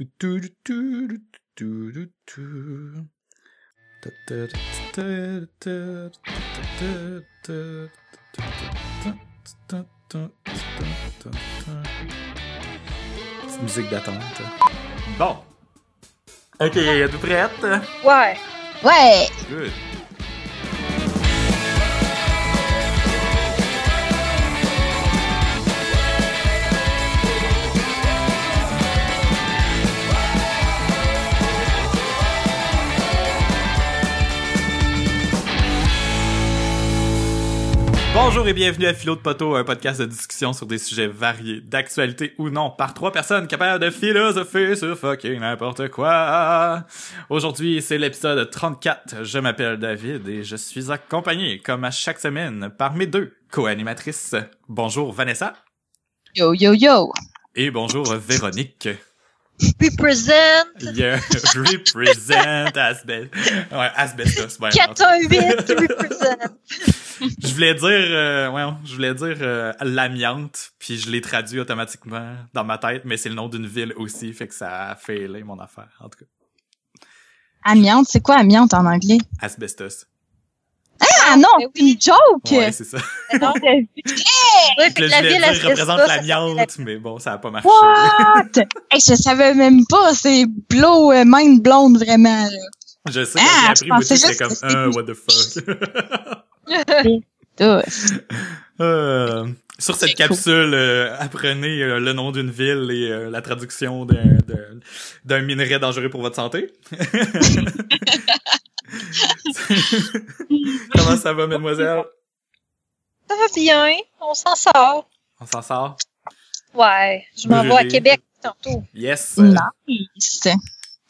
Petite musique d'attente. Bon. Ok, êtes-vous prête? Ouais. Ouais. Good. Bonjour et bienvenue à Philo de Poteau, un podcast de discussion sur des sujets variés, d'actualité ou non, par trois personnes capables de philosopher sur fucking n'importe quoi. Aujourd'hui, c'est l'épisode 34. Je m'appelle David et je suis accompagné, comme à chaque semaine, par mes deux co-animatrices. Bonjour Vanessa Yo, yo, yo. et bonjour Véronique. Represent Yeah, represent asbestos. Ouais, asbestos. Ouais, 418 represent. Je voulais dire, euh, ouais, je voulais dire euh, l'amiante, puis je l'ai traduit automatiquement dans ma tête, mais c'est le nom d'une ville aussi, fait que ça a fait mon affaire, en tout cas. Amiante, c'est quoi amiante en anglais? Asbestos. Ah non, mais c'est une joke! Ouais, c'est ça. Non. What? Ouais, Fait fait que la ville dire représente ça l'amiante, mais bon, ça a pas marché. hey, je savais même pas, c'est blow euh, mind blown vraiment. là. Je sais, quand Ah, j'ai je appris, moi pensais aussi, j'étais juste comme, que c'était ah, tout. what the fuck. Euh, sur cette C'est cool. capsule, euh, apprenez euh, le nom d'une ville et euh, la traduction d'un- d'un d'un minerai dangereux pour votre santé. Comment ça va, mademoiselle? Ça va bien, on s'en sort. On s'en sort? Ouais, je m'en vais à. Québec tantôt. Yes! Nice.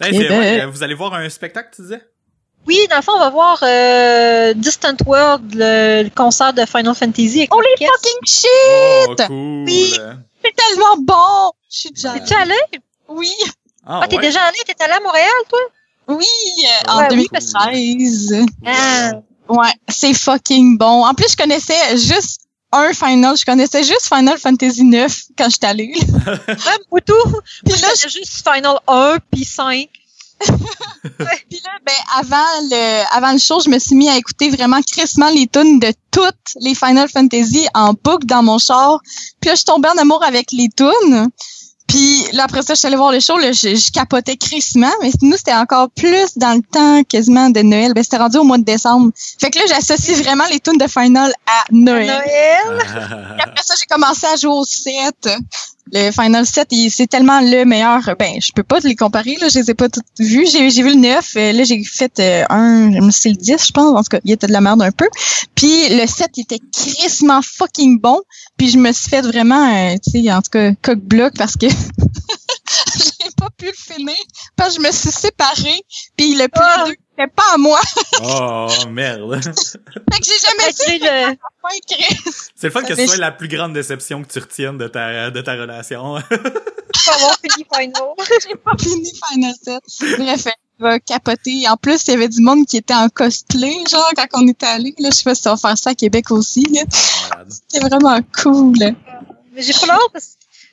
hey, euh, vous allez voir un spectacle, tu disais? Oui, dans le fond, on va voir euh, Distant World, le, le concert de Final Fantasy. Avec Holy l'orchestre. fucking shit! Oh, cool! Oui. C'est tellement bon! Je suis déjà T'es-tu allé? Oui, Ah, Ah, t'es ouais? déjà allé? T'es allé à Montréal, toi? Oui, euh, Ouais, en oui, 2013. Ah. Ouais, c'est fucking bon. En plus, je connaissais juste un Final. Je connaissais juste Final Fantasy 9 quand j'étais allée. Ouais, moi tout. Puis là, là, j'ai juste Final 1 puis 5. Puis là, ben, avant le, avant le show, je me suis mis à écouter vraiment crissement les tunes de toutes les Final Fantasy en boucle dans mon char. Puis là, je suis tombée en amour avec les tunes. Puis là, après ça, je suis allée voir le show, là, je, je capotais crissement. Mais nous, c'était encore plus dans le temps quasiment de Noël. Ben, c'était rendu au mois de décembre. Fait que là, j'associe vraiment les tunes de Final à Noël. Noël. Puis après ça, j'ai commencé à jouer au 7. Le Final 7, il- c'est tellement le meilleur. Ben, je peux pas les comparer, là. Je les ai pas toutes vues. J'ai, vu le 9. euh, Là, j'ai fait euh, un, c'est le 10, je pense. En tout cas, il était de la merde un peu. Puis le 7, il était crissement fucking bon. Puis je me suis fait vraiment, euh, tu sais, en tout cas, coq-bloc parce que pu le finir. Parce que je me suis séparée. Puis le plus Ah. deux, c'était pas à moi. oh, merde! fait que j'ai jamais su Tu sais, le-. C'est le fun que ce fait- soit la plus grande déception que tu retiennes de ta, de ta relation. pas avoir fini Final. j'ai pas fini Final 7. Bref, elle va capoter. En plus, il y avait du monde qui était en cosplay, genre, quand on était allé. Là, je sais pas si on va faire ça à Québec aussi. là. Malade. C'était vraiment cool. Mais j'ai pas l'hâte parce que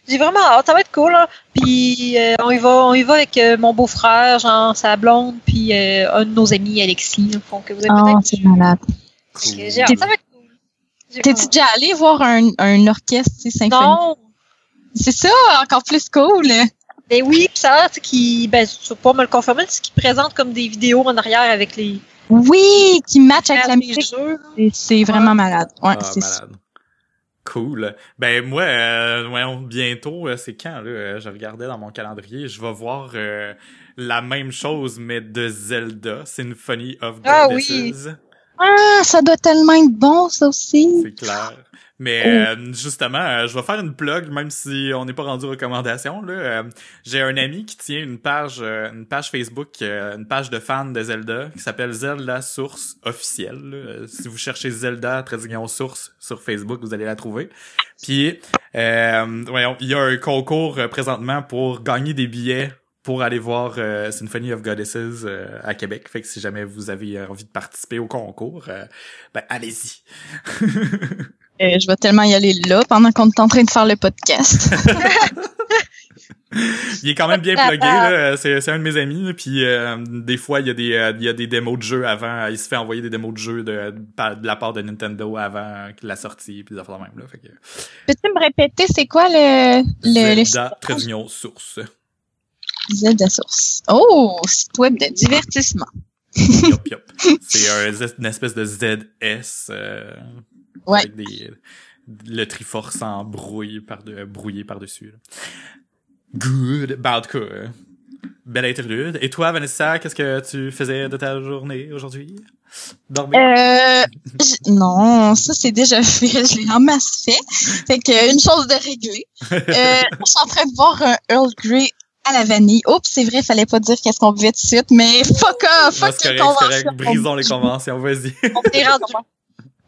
j'ai vraiment hâte. Ça va être cool. Hein. Puis euh, on y va, on y va avec euh, mon beau-frère, genre sa blonde, puis euh, un de nos amis, Alexis. là. Donc vous avez Oh, peut-être. c'est malade. Que J'ai hâte. Ça va être cool. T'es-tu déjà allé voir un, un orchestre tu sais, symphonique? Non. C'est ça, encore plus cool. Ben oui, pis ça a l'air tu sais, qui, ben, tu vas pas me le confirmer, c'est qu'ils présentent comme des vidéos en arrière avec les, Oui, qui match avec la musique. C'est- C'est vraiment malade. Ouais, Ah, c'est ça. malade. Cool. Ben moi, euh, voyons, bientôt, euh, c'est quand là? Euh, Je regardais dans mon calendrier, je vais voir euh, la même chose mais de Zelda, Symphony of Ah Goddesses. Ah, ça doit tellement être bon, ça aussi. C'est clair. Mais Oh. euh, justement, euh, je vais faire une plug, même si on n'est pas rendu recommandation. Là, Euh, j'ai un ami qui tient une page, euh, une page Facebook, une page de fans de Zelda qui s'appelle Zelda Source officielle. si vous cherchez Zelda Traduction Source sur Facebook, vous allez la trouver. Puis, euh, voyons, il y a un concours présentement pour gagner des billets pour aller voir euh, Symphony of Goddesses euh, à Québec. Fait que si jamais vous avez envie de participer au concours, euh, ben allez-y. Euh, je vais tellement y aller là pendant qu'on est en train de faire le podcast. il est quand même bien plugué, là. C'est, c'est un de mes amis, puis euh, des fois, il y, a des, euh, il y a des démos de jeux avant. Il se fait envoyer des démos de jeux de, de la part de Nintendo avant la sortie, puis des affaires même, là. Fait que... Peux-tu me répéter, c'est quoi le... le, Zelda, trait d'union, source. Zelda Source. Oh, site web de divertissement. Yop, yop. C'est un, une espèce de ZS euh, Ouais. avec des, le Triforce en brouille par de, brouillé par-dessus. Good. Ben, en tout cas, euh, belle interlude. Et toi, Vanessa, qu'est-ce que tu faisais de ta journée aujourd'hui? Dormir? Euh, non, ça c'est déjà fait, je l'ai en masse fait. Fait que une chose de réglée. Euh, je suis en train de boire un Earl Grey à la vanille. Oups, c'est vrai, fallait pas dire qu'est-ce qu'on buvait tout de suite, mais fuck off, fuck les correct, c'est correct. conventions. Brisons les conventions, vas-y. On est rendu.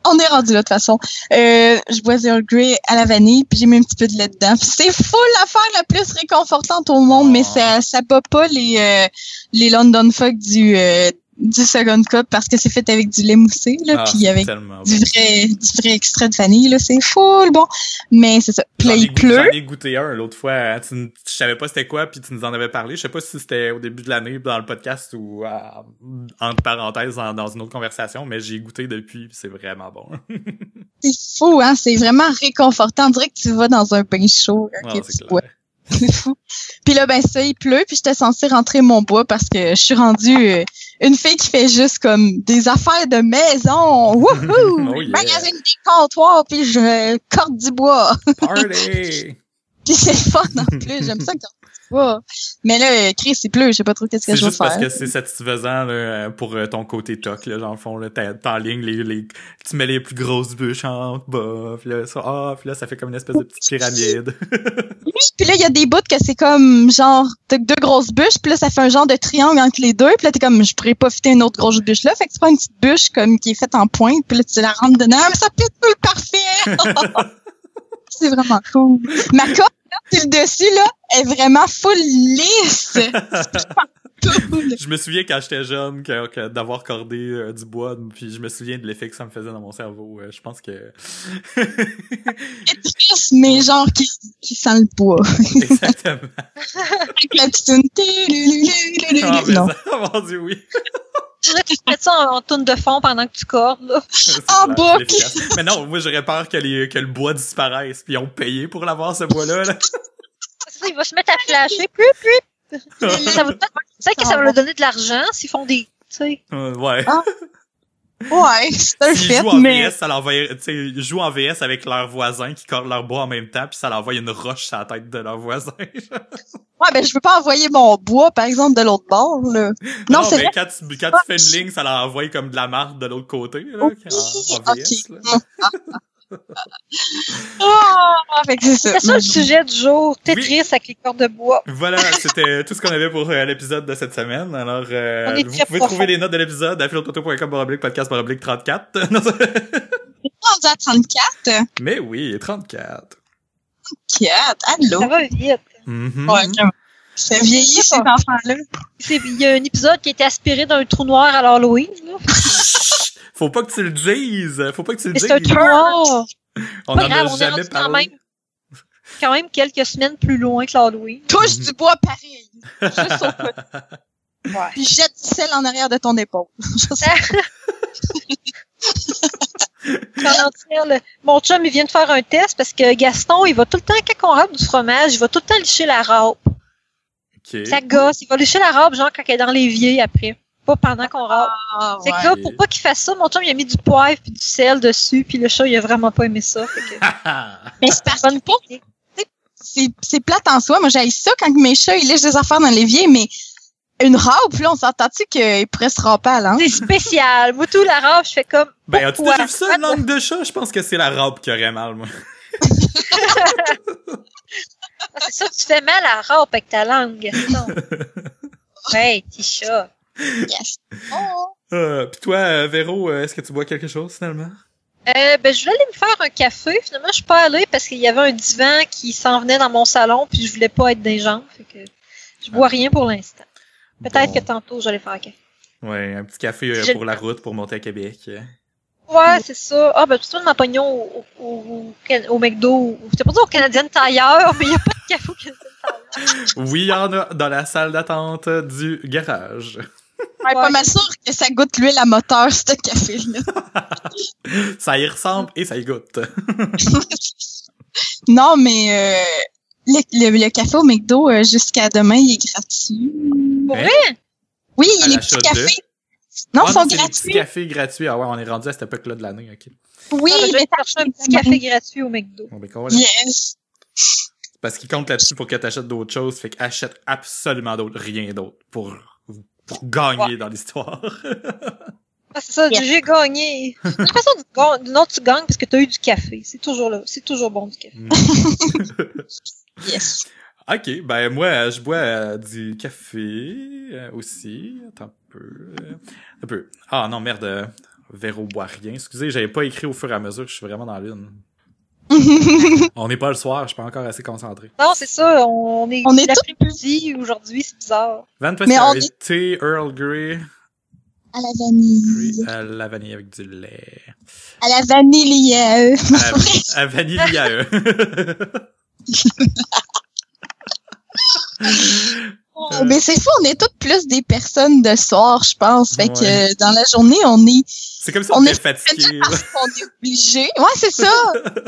On est rendu là de toute façon. Euh, je bois Earl Grey à la vanille, puis j'ai mis un petit peu de lait dedans. C'est full l'affaire la plus réconfortante au monde, mais Oh. ça ça bat pas les euh, les London Fog du euh, du second cup parce que c'est fait avec du lait moussé là, Ah, puis avec du bon. vrai du vrai extrait de vanille là, c'est full bon. Mais c'est ça. Puis ai il pleut. J'en ai goûté un l'autre fois. hein. Tu, je savais pas c'était quoi, puis tu nous en avais parlé. Je sais pas si c'était au début de l'année dans le podcast ou euh, entre parenthèses dans, dans une autre conversation, mais j'ai goûté depuis, puis c'est vraiment bon. C'est fou hein, c'est vraiment réconfortant. On dirait que tu vas dans un bain chaud. hein, Ah, Puis là, ben ça, il pleut, puis j'étais censée rentrer mon bois parce que je suis rendue euh, une fille qui fait juste comme des affaires de maison. Wouhou! Oh yeah. Magasine des comptoirs, puis je corde du bois. Party! puis c'est fun en plus, j'aime ça corde Mais là, Chris, il pleut, je sais pas trop qu'est-ce que C'est je vais juste parce faire. que c'est satisfaisant là, pour euh, ton côté toc, là, dans le fond, là, t'enlignes les, les, tu mets les plus grosses bûches en bas, puis là, ça, ah, puis là, ça fait comme une espèce de petite pyramide. Oui, puis là, il y a des bouts que c'est comme genre t'as deux grosses bûches, puis là, ça fait un genre de triangle entre les deux, puis là, t'es comme je pourrais pas fitter une autre grosse bûche là, fait que tu prends une petite bûche comme qui est faite en pointe, puis là, tu la rentres dedans, mais ça fait tout le parfait! c'est vraiment cool. Ma corde, sur le dessus, là, est vraiment full lisse! Je me souviens quand j'étais jeune que, que d'avoir cordé euh, du bois, puis je me souviens de l'effet que ça me faisait dans mon cerveau. Euh, je pense que... C'est triste, mais genre qui, qui sent le bois. Exactement. Avec la petite tune. Ah, mais Non. ça, mon dieu, oui. Je voudrais que tu mettes ça en, en tourne de fond pendant que tu cordes, là. En boucle. Mais non, moi j'aurais peur que, les, que le bois disparaisse, puis ils ont payé pour l'avoir ce bois-là. Là. Ça, il va se mettre à flasher, plus, plus. Ça va peut-être peut-être que ça va leur donner de l'argent s'ils font des, tu sais. Euh, ouais. Ah, Ouais, c'est un fait, jouent en mais... VS, ça l'envoie, tu sais, ils jouent en VS avec leurs voisins qui cordent leur bois en même temps, puis ça leur envoie une roche sur la tête de leur voisin. Ouais, ben je veux pas envoyer mon bois, par exemple, de l'autre bord, là. Non, c'est mais vrai. quand tu, quand tu fais une ligne, ça leur envoie comme de la marde de l'autre côté, là, en, en VS. là. Ah, c'est ça. Le sujet du jour. Tetris avec les cordes de bois. Voilà, c'était tout ce qu'on avait pour euh, l'épisode de cette semaine. Alors, euh, On est vous pouvez profond. trouver les notes de l'épisode à philototo.com podcast baroblique 34. Non, ça- rendu à 34. Mais oui, 34. 4. Allô? Ça va vite. Ouais, ok. Ça vieillit, ces enfants-là. C'est- Il y a un épisode qui a été aspiré d'un trou noir à l'Halloween, là. Faut pas que tu le dises. Faut pas que tu le Mais dises. c'est un noir. On Pas en grave, a on est jamais rendu quand parlé. même, quand même quelques semaines plus loin que l'Halloween. Touche du bois pareil. Juste au côté. Ouais. Puis jette du sel en arrière de ton épaule. Mon chum, il vient de faire un test parce que Gaston, il va tout le temps, quand on râpe du fromage, il va tout le temps licher la râpe. Ok. Ça gosse. Il va licher la râpe, genre, quand elle est dans l'évier après. Pas pendant qu'on. Ah, C'est ouais. que là, pour pas qu'il fasse ça, mon chum, il a mis du poivre puis du sel dessus, puis le chat, il a vraiment pas aimé ça. Fait que, Mais c'est parce que c'est, c'est plate en soi. Moi, j'ai ça quand mes chats, ils lèchent des affaires dans l'évier, mais une râpe, là, on s'entend-tu qu'il pourrait se râper à l'angle? C'est spécial. Moi, tout la râpe, je fais comme. ben, as-tu déjà vu ça, une langue de chat? Je pense que c'est la râpe qui aurait mal, moi. Ah, C'est ça, tu fais mal à la râpe avec ta langue, Gaston. Ouais, petit chat. Yes. Oh. Euh, Puis toi, euh, Véro, euh, est-ce que tu bois quelque chose, finalement? Euh, ben, je voulais aller me faire un café. Finalement, je suis pas allée parce qu'il y avait un divan qui s'en venait dans mon salon, puis je voulais pas être des gens. Fait que je bois rien pour l'instant. Peut-être Bon. que tantôt, j'allais faire un café. Ouais, un petit café euh, Je- pour la route pour monter à Québec. Ouais, c'est ça. Ah, ben, tu tournes ma pognon au, au, au, au, McDo. C'était pas dire au Canadien Tailleur, mais il n'y a pas de café au Canadien Tailleur. Oui, il y en a dans la salle d'attente du garage. Ouais, pas mal sûr que ça goûte l'huile à moteur, ce café-là. ça y ressemble et ça y goûte. non, mais euh, le, le, le, café au McDo, euh, jusqu'à demain, il est gratuit. Vrai? Oui, il y a les petits cafés. Non, ils ah, sont non, gratuits. Les petits cafés gratuits. Ah ouais, on est rendu à cette époque-là de l'année, ok. Oui, vais mais te chercher un petit café gratuit au McDo. Bon, ben, voilà. Yes. Parce qu'il compte là-dessus pour que tu achètes d'autres choses, fait qu'achète absolument d'autres, rien d'autre pour, pour gagner Ouais. dans l'histoire. Ah, c'est ça, Yes. j'ai gagné. De toute façon, non, tu gagnes parce que tu as eu du café. C'est toujours là. C'est toujours bon du café. Yes. ok, ben moi, je bois euh, du café euh, aussi. Attends un peu. euh, un peu. Ah non, merde. Véro boit rien. Excusez, j'avais pas écrit au fur et à mesure, je suis vraiment dans l'une. On n'est pas le soir, je suis pas encore assez concentré. Non, c'est ça. On est, On est l'après-midi aujourd'hui, c'est bizarre. Van Mais on Pastel, thé Earl Grey, À la vanille. Grey à la vanille avec du lait. À la vanille. euh. À, à vanille à eux. Oh, Mais c'est fou, on est toutes plus des personnes de soir, je pense. Fait que Ouais. dans la journée, on est C'est comme si On était fatigué. parce qu'on est obligé. Ouais, c'est ça.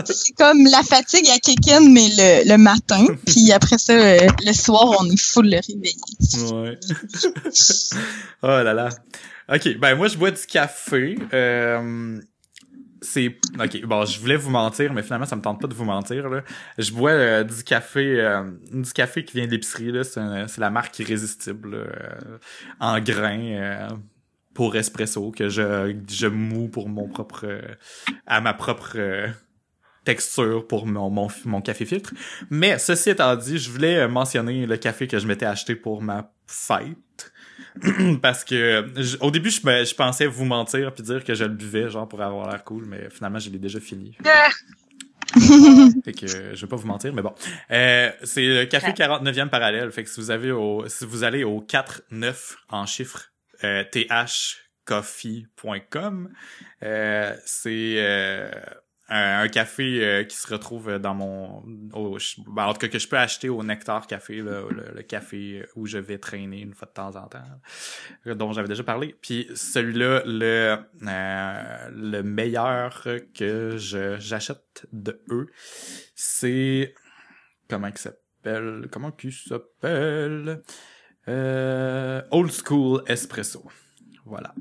C'est comme la fatigue à kick-in, mais le, le matin. Puis après ça, euh, le soir, on est full réveillé. Ouais. oh là là. Ok, ben moi je bois du café. Euh, c'est ok. Bon, je voulais vous mentir, mais finalement ça me tente pas de vous mentir là. Je bois euh, du café, euh, du café qui vient de l'épicerie là. C'est un- c'est la marque irrésistible là, euh, en grains. Pour espresso que je je moue pour mon propre euh, à ma propre euh, texture pour mon, mon mon café filtre. Mais ceci étant dit je voulais euh, mentionner le café que je m'étais acheté pour ma fête. Parce que je- au début je, me- je pensais vous mentir puis dire que je le buvais genre pour avoir l'air cool mais finalement je l'ai déjà fini. Ah, fait que euh, je vais pas vous mentir, mais bon. Euh, c'est le café 49e parallèle. Fait que si vous avez au, si vous allez au 4-9 en chiffres, euh, thcoffee.com, euh, c'est euh, un, un café euh, qui se retrouve dans mon, au, ben, en tout cas que je peux acheter au Nectar Café, là, le, le café où je vais traîner une fois de temps en temps, euh, dont j'avais déjà parlé. Puis celui-là, le le meilleur que je j'achète de eux, c'est comment il s'appelle? Comment qu'il s'appelle? Euh, Old School Espresso. Voilà.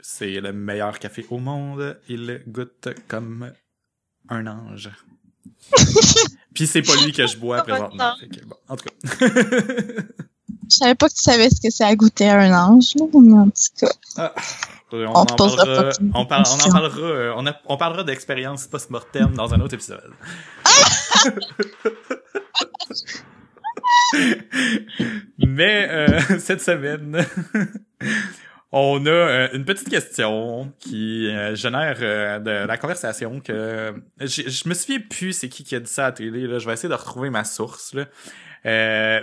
C'est le meilleur café au monde. Il goûte comme un ange. Puis c'est pas lui que je bois présentement. que, bon, en tout cas. Je savais pas que tu savais ce que c'est à goûter à un ange, là, mais en tout cas. Ah, on, On en parlera, on, par- on en parlera, euh, on, a- on parlera d'expérience post-mortem dans un autre épisode. Mais euh, cette semaine, on a euh, une petite question qui euh, génère euh, de la conversation que je, me souviens plus c'est qui qui a dit ça à la télé. Là. Je vais essayer de retrouver ma source. Là.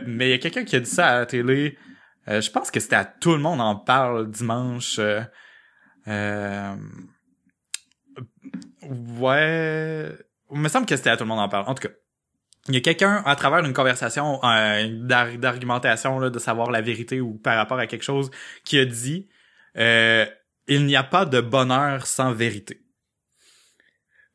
Mais il y a quelqu'un qui a dit ça à la télé. Je pense que c'était à tout le monde en parle dimanche. ouais. Il me semble que c'était à tout le monde en parle. En tout cas, il y a quelqu'un à travers une conversation euh, d'ar- d'argumentation là, de savoir la vérité ou par rapport à quelque chose qui a dit euh, il n'y a pas de bonheur sans vérité.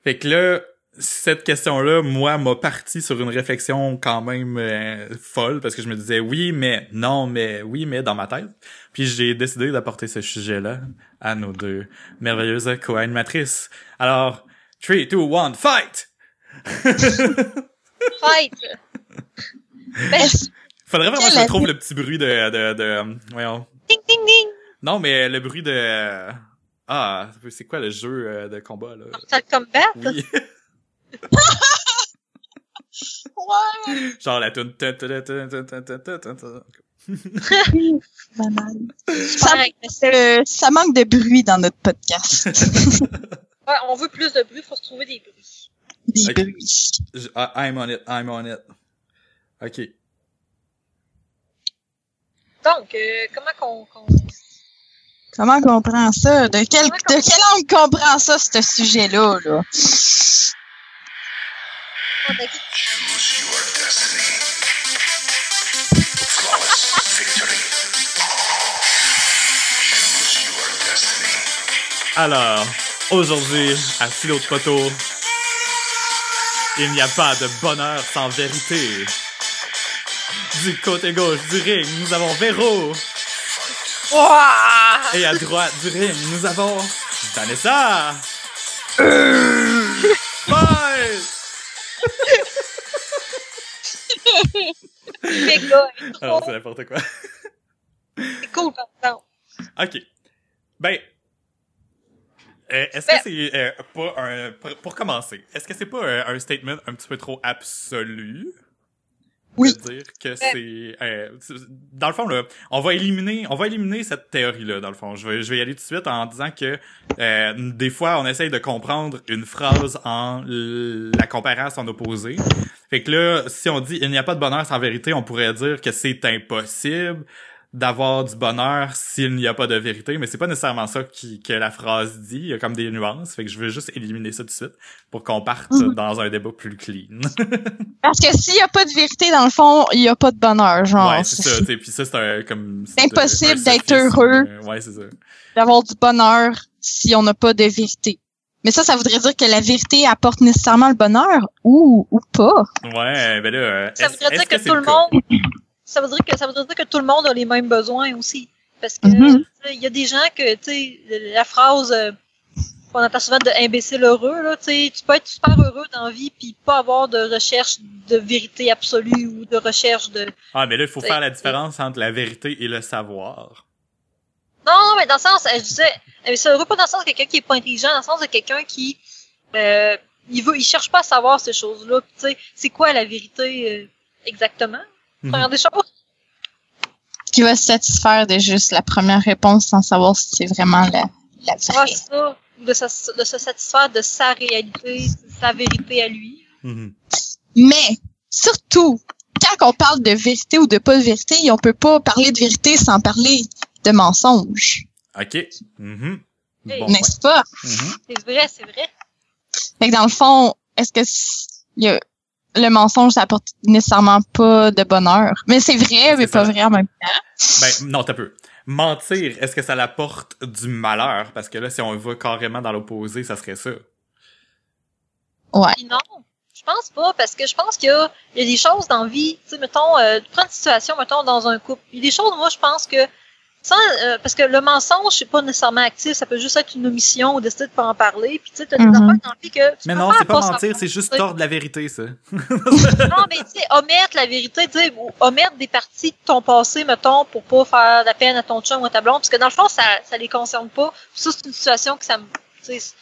Fait que là, cette question-là, moi, m'a parti sur une réflexion quand même euh, folle parce que je me disais oui, mais non, mais oui, mais dans ma tête. Puis j'ai décidé d'apporter ce sujet-là à nos deux merveilleuses co-animatrices. Alors, 3, 2, 1, fight! Pride. Ben, Faudrait vraiment que je trouve le petit bruit de, de, de, voyons. Ding, ding, ding. Non, mais le bruit de, ah, c'est quoi le jeu euh, de combat, là? Mortal Kombat? Oui. ouais! Genre la tune. ça, euh, ça manque de bruit dans notre podcast. ouais, on veut plus de bruit, faut se trouver des bruits. Des Ok. bruits. Je- ah, I'm on it, I'm on it. Ok. Donc, euh, comment qu'on... qu'on- Comment qu'on prend ça? De quel, de quel angle qu'on prend ça, ce sujet-là, là? On a dit- Choose your destiny. Flawless victory. Choose your destiny. Alors, aujourd'hui, à Philo de Poteau, il n'y a pas de bonheur sans vérité. Du côté gauche du ring, nous avons Véro. Ouah! Et à droite du ring, nous avons Vanessa. Ah, c'est n'importe quoi. c'est cool par exemple. OK. Ben, euh, est-ce Ben- que c'est euh, pas un... Pour, pour commencer, est-ce que c'est pas euh, un statement un petit peu trop absolu? Oui. De dire que c'est... euh, c'est- dans le fond, là, on va éliminer on va éliminer cette théorie-là, dans le fond. Je vais, je vais y aller tout de suite en disant que euh, des fois, on essaye de comprendre une phrase en la comparant à son opposé. Fait que là, si on dit « il n'y a pas de bonheur sans vérité », on pourrait dire que c'est impossible d'avoir du bonheur s'il n'y a pas de vérité, mais c'est pas nécessairement ça qui, que la phrase dit. Il y a comme des nuances. Fait que je veux juste éliminer ça tout de suite pour qu'on parte Mhm. dans un débat plus clean. Parce que s'il y a pas de vérité, dans le fond, il y a pas de bonheur, genre. ouais, c'est ça. t'sais, Puis ça, c'est un, comme... C'est impossible d'être heureux. Euh, Ouais, c'est ça. D'avoir du bonheur si on n'a pas de vérité. Mais ça, ça voudrait dire que la vérité apporte nécessairement le bonheur ou, ou pas. Ouais, ben là... euh, Ça voudrait dire que, tout le monde. Ça voudrait dire que ça voudrait dire que tout le monde a les mêmes besoins aussi. Parce que Mhm. tu sais, il y a des gens que tu sais la phrase euh, qu'on entend souvent de imbécile heureux là, tu sais, tu peux être super heureux dans la vie puis pas avoir de recherche de vérité absolue ou de recherche de Ah, mais là, il faut faire la différence entre la vérité et le savoir. Non, non, mais dans le sens, euh, je disais, euh, c'est heureux pas dans le sens de quelqu'un qui est pas intelligent, dans le sens de quelqu'un qui euh, il veut, il cherche pas à savoir ces choses-là. Puis, Tu sais, c'est quoi la vérité euh, exactement? Mhm. Première des choses? Qui va se satisfaire de juste la première réponse sans savoir si c'est vraiment la, la Ouais, vraie. c'est ça. De, se- de se satisfaire de sa réalité, sa vérité à lui. Mhm. Mais, surtout, quand on parle de vérité ou de pas de vérité, on peut pas parler de vérité sans parler de mensonge. OK. Mhm. Bon, N'est-ce pas? ouais. C'est vrai, c'est vrai. Fait que dans le fond, est-ce que il y a- le mensonge, ça apporte nécessairement pas de bonheur? Mais c'est vrai, mais pas ça. vrai en même temps. Ben, non, t'as peu. Mentir, est-ce que ça l'apporte du malheur? Parce que là, si on va carrément dans l'opposé, ça serait ça. Ouais. Non, je pense pas, parce que je pense qu'il y a, il y a des choses dans la vie, tu sais, mettons, euh, prends une situation, mettons, dans un couple. Il y a des choses, moi, je pense que, sans, euh, parce que le mensonge, c'est pas nécessairement actif, ça peut juste être une omission ou décider de pas en parler, puis tu sais, t'as des la vie que tu Mais peux non, c'est pas mentir, c'est juste tordre la vérité, ça. Non, mais tu sais, omettre la vérité, tu sais, ou omettre des parties de ton passé, mettons, pour pas faire de la peine à ton chum ou à ta blonde, parce que dans le fond, ça, ça les concerne pas. Ça, c'est une situation que ça me, tu sais,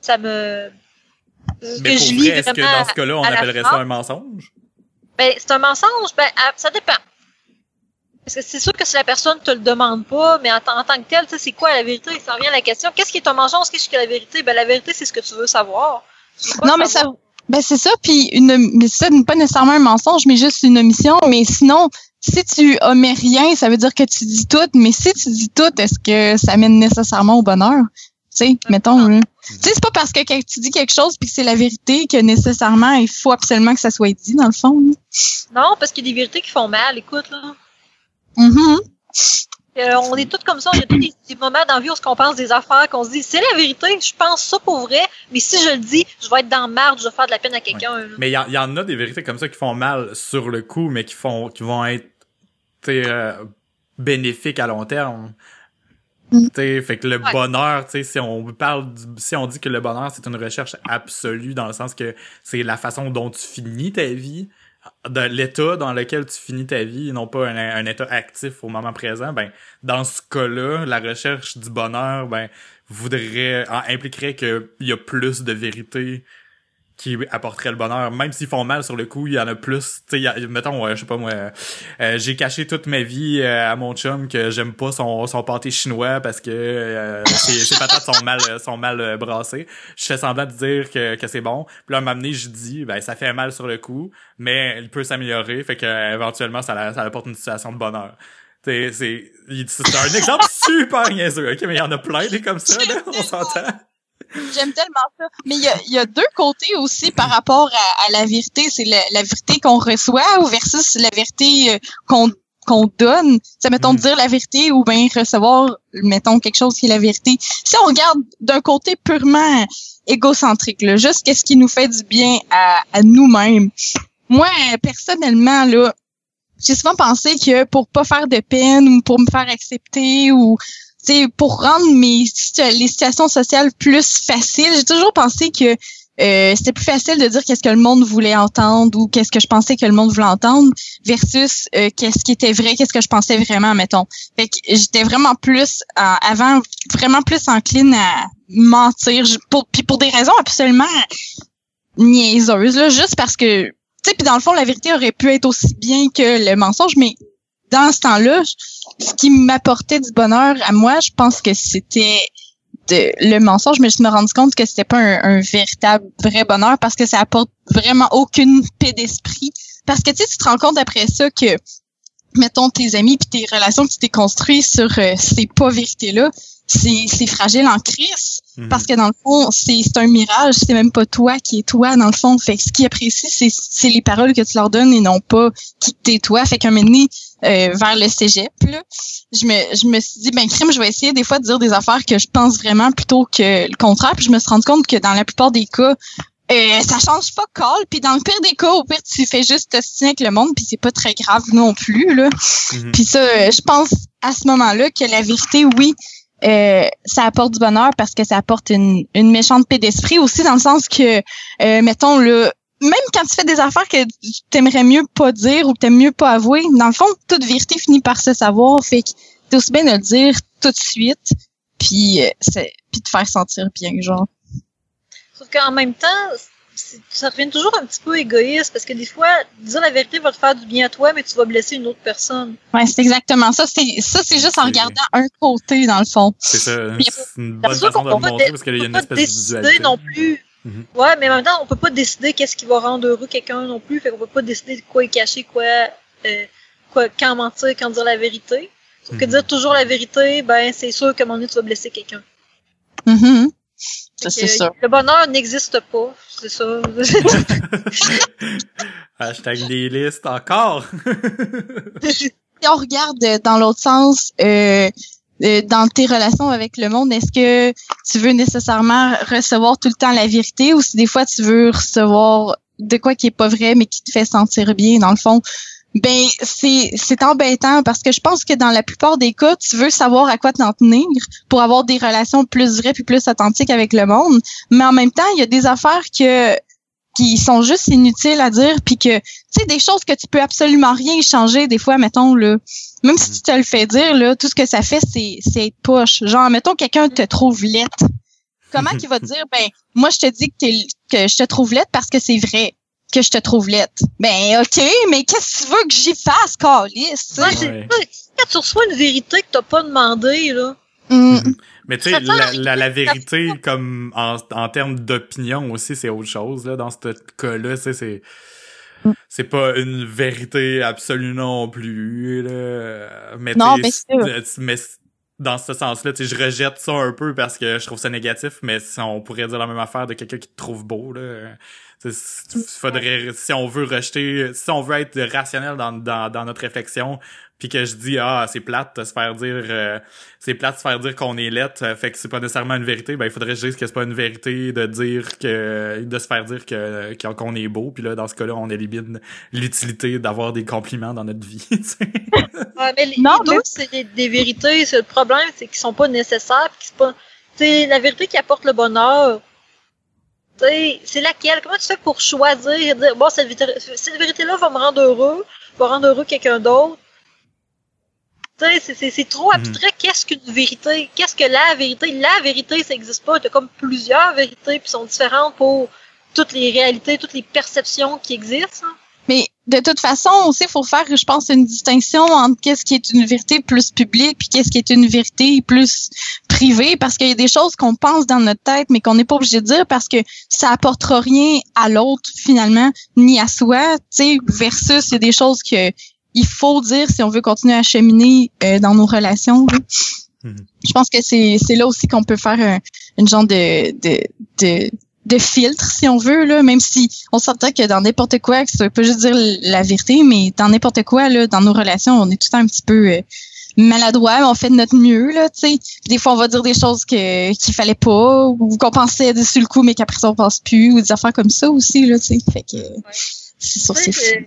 ça me, euh, Mais que pour je vrai, lis est-ce que dans ce cas-là, on appellerait ça un mensonge? Ben, c'est un mensonge, ben, à- ça dépend. Parce que c'est sûr que si la personne te le demande pas, mais en, tant- en tant que tel, tu sais, c'est quoi la vérité? Ça revient à la question. Qu'est-ce qui est un mensonge? Qu'est-ce qui est la vérité? Ben, la vérité, c'est ce que tu veux savoir. Tu veux pas Non, mais ça, ben c'est ça, puis une, mais ça, pas nécessairement un mensonge, mais juste une omission. Mais sinon, si tu omets rien, ça veut dire que tu dis tout. Mais si tu dis tout, est-ce que ça mène nécessairement au bonheur? Tu sais, mettons, là. Tu sais, c'est pas parce que quand tu dis quelque chose puis que c'est la vérité que nécessairement il faut absolument que ça soit dit, dans le fond. là. Non, parce qu'il y a des vérités qui font mal, écoute, là. Mhm. Euh, on est tous comme ça. Il y a tous des, des moments dans la vie où on pense des affaires, qu'on se dit, c'est la vérité, je pense ça pour vrai, mais si je le dis, je vais être dans le marde, je vais faire de la peine à quelqu'un. Mais il y, en- y en a des vérités comme ça qui font mal sur le coup, mais qui font, qui vont être, tu sais, euh, bénéfiques à long terme. Mm. Tu sais, fait que le Ouais. bonheur, tu sais, si on parle, du- si on dit que le bonheur c'est une recherche absolue dans le sens que c'est la façon dont tu finis ta vie, de l'état dans lequel tu finis ta vie, non pas un, état actif au moment présent, ben dans ce cas-là, la recherche du bonheur, ben voudrait impliquerait qu'il y a plus de vérité qui apporterait le bonheur, même s'ils font mal sur le coup, il y en a plus. Tu sais, mettons, euh, je sais pas moi, euh, euh, j'ai caché toute ma vie euh, à mon chum que j'aime pas son, son pâté chinois parce que ses, ses patates sont mal sont mal brassées. Je fais semblant de dire que, que c'est bon. Puis là, donné, je dis, ben ça fait mal sur le coup, mais il peut s'améliorer, fait que éventuellement ça, ça apporte une situation de bonheur. C'est, un exemple super niaiseux, ok? Mais il y en a plein des comme ça, on s'entend. J'aime tellement ça. Mais il y a, y a deux côtés aussi par rapport à, à la vérité. C'est la, la vérité qu'on reçoit ou versus la vérité euh, qu'on qu'on donne. C'est, mettons, Mm. dire la vérité ou bien recevoir, mettons, quelque chose qui est la vérité. Si on regarde d'un côté purement égocentrique, là, juste qu'est-ce qui nous fait du bien à, à nous-mêmes. Moi, personnellement, là, j'ai souvent pensé que pour pas faire de peine ou pour me faire accepter ou sais, pour rendre mes les situations sociales plus faciles, j'ai toujours pensé que euh, c'était plus facile de dire qu'est-ce que le monde voulait entendre ou qu'est-ce que je pensais que le monde voulait entendre versus euh, qu'est-ce qui était vrai, qu'est-ce que je pensais vraiment, mettons. Fait que j'étais vraiment plus avant vraiment plus encline à mentir pour puis pour des raisons absolument niaiseuses là, juste parce que tu sais puis dans le fond la vérité aurait pu être aussi bien que le mensonge mais dans ce temps-là, ce qui m'apportait du bonheur à moi, je pense que c'était de, le mensonge, mais je me rends compte que c'était pas un, véritable vrai bonheur parce que ça apporte vraiment aucune paix d'esprit. Parce que tu sais, tu te rends compte après ça que mettons tes amis puis tes relations que tu t'es construit sur euh, ces pas vérités-là, c'est c'est fragile en crise Mhm. parce que dans le fond, c'est c'est un mirage, c'est même pas toi qui es toi dans le fond. Fait que ce qu'ils apprécient, c'est c'est les paroles que tu leur donnes et non pas qui t'es toi. Fait qu'un moment donné, euh, vers le cégep, là, je me je me suis dit ben crime, je vais essayer des fois de dire des affaires que je pense vraiment plutôt que le contraire. Puis je me suis rendu compte que dans la plupart des cas, euh, ça change pas call. Puis dans le pire des cas, au pire tu fais juste t'ostiner avec le monde, puis c'est pas très grave non plus là. Mhm. Puis ça, euh, je pense à ce moment-là que la vérité, oui, euh, ça apporte du bonheur parce que ça apporte une, une méchante paix d'esprit aussi dans le sens que, euh, mettons, le même quand tu fais des affaires que t'aimerais mieux pas dire ou que t'aimes mieux pas avouer, dans le fond, toute vérité finit par se savoir. Fait que t'es aussi bien de le dire tout de suite, puis euh, puis te faire sentir bien, genre. Sauf qu'en même temps, ça revient toujours un petit peu égoïste parce que des fois, dire la vérité va te faire du bien à toi, mais tu vas blesser une autre personne. Ouais, c'est exactement ça. C'est ça, c'est juste en regardant un côté dans le fond. C'est ça. Puis- C'est une bonne façon qu'on de le peut pas montrer parce qu'il y a on une peut pas espèce de non plus. Mhm. Ouais, mais en même temps, on peut pas décider qu'est-ce qui va rendre heureux quelqu'un non plus. Fait qu'on peut pas décider de quoi y cacher, quoi, euh, quoi, quand mentir, quand dire la vérité. Sauf que Mhm. dire toujours la vérité, ben, c'est sûr qu'à un moment donné, tu vas blesser quelqu'un. Ça, Fait c'est sûr. Le bonheur n'existe pas. C'est ça. Hashtag des listes encore. si on regarde euh, dans l'autre sens, euh, euh, dans tes relations avec le monde, est-ce que tu veux nécessairement recevoir tout le temps la vérité ou si des fois tu veux recevoir de quoi qui est pas vrai mais qui te fait sentir bien dans le fond? Ben c'est c'est embêtant parce que je pense que dans la plupart des cas, tu veux savoir à quoi t'en tenir pour avoir des relations plus vraies puis plus authentiques avec le monde, mais en même temps, il y a des affaires que qui sont juste inutiles à dire puis que tu sais des choses que tu peux absolument rien échanger des fois mettons là. Même si tu te le fais dire là tout ce que ça fait c'est c'est être poche. Genre mettons quelqu'un te trouve laite. Comment qu'il va te dire ben moi je te dis que, que je te trouve laite parce que c'est vrai que je te trouve laite ben ok mais qu'est-ce que tu veux que j'y fasse Calice Ouais. Quand tu reçois une vérité que t'as pas demandé, là. Hum, Mais tu sais, la, vérité, comme en, en termes d'opinion aussi, c'est autre chose. Là, dans ce cas-là, tu sais, c'est Mm. c'est pas une vérité absolue non plus. Là. Mais, Non, tu mais mais dans ce sens-là, tu sais, je rejette ça un peu parce que je trouve ça négatif, mais si on pourrait dire la même affaire de quelqu'un qui te trouve beau, là. Tu sais, faudrait, si on veut rejeter, si on veut être rationnel dans, dans, dans notre réflexion, puis que je dis ah c'est plate de se faire dire euh, c'est plate de se faire dire qu'on est lettre euh, fait que c'est pas nécessairement une vérité ben il faudrait que je dise que c'est pas une vérité de dire que de se faire dire que qu'on est beau puis là dans ce cas-là on élimine l'utilité d'avoir des compliments dans notre vie tu sais. Ouais, mais les, Non, les mais- deux, c'est des, des vérités. C'est le problème, c'est qu'ils sont pas nécessaires. Puis c'est pas. C'est la vérité qui apporte le bonheur. Tu sais, c'est laquelle? Comment tu fais pour choisir? Dire bon cette vérité, cette vérité-là va me rendre heureux, va rendre heureux quelqu'un d'autre. Tu sais, c'est- c'est c'est trop Mhm. abstrait. Qu'est-ce qu'une vérité? Qu'est-ce que la vérité? La vérité, ça existe pas. T'as comme plusieurs vérités puis sont différentes pour toutes les réalités, toutes les perceptions qui existent. hein. Mais de toute façon, aussi, il faut faire, je pense, une distinction entre qu'est-ce qui est une vérité plus publique puis qu'est-ce qui est une vérité plus parce qu'il y a des choses qu'on pense dans notre tête, mais qu'on n'est pas obligé de dire parce que ça apportera rien à l'autre finalement, ni à soi, tu sais, versus il y a des choses que il faut dire si on veut continuer à cheminer euh, dans nos relations. Mhm. Je pense que c'est c'est là aussi qu'on peut faire un, une genre de de, de de filtre si on veut là même si on s'entend que dans n'importe quoi que ça pas juste dire la vérité mais dans n'importe quoi là dans nos relations on est tout le temps un petit peu euh, maladroit mais on fait de notre mieux là tu sais. Puis des fois on va dire des choses que qu'il fallait pas ou qu'on pensait dessus le coup mais qu'après ça on pense plus ou des affaires comme ça aussi là tu sais. Fait que c'est sûr c'est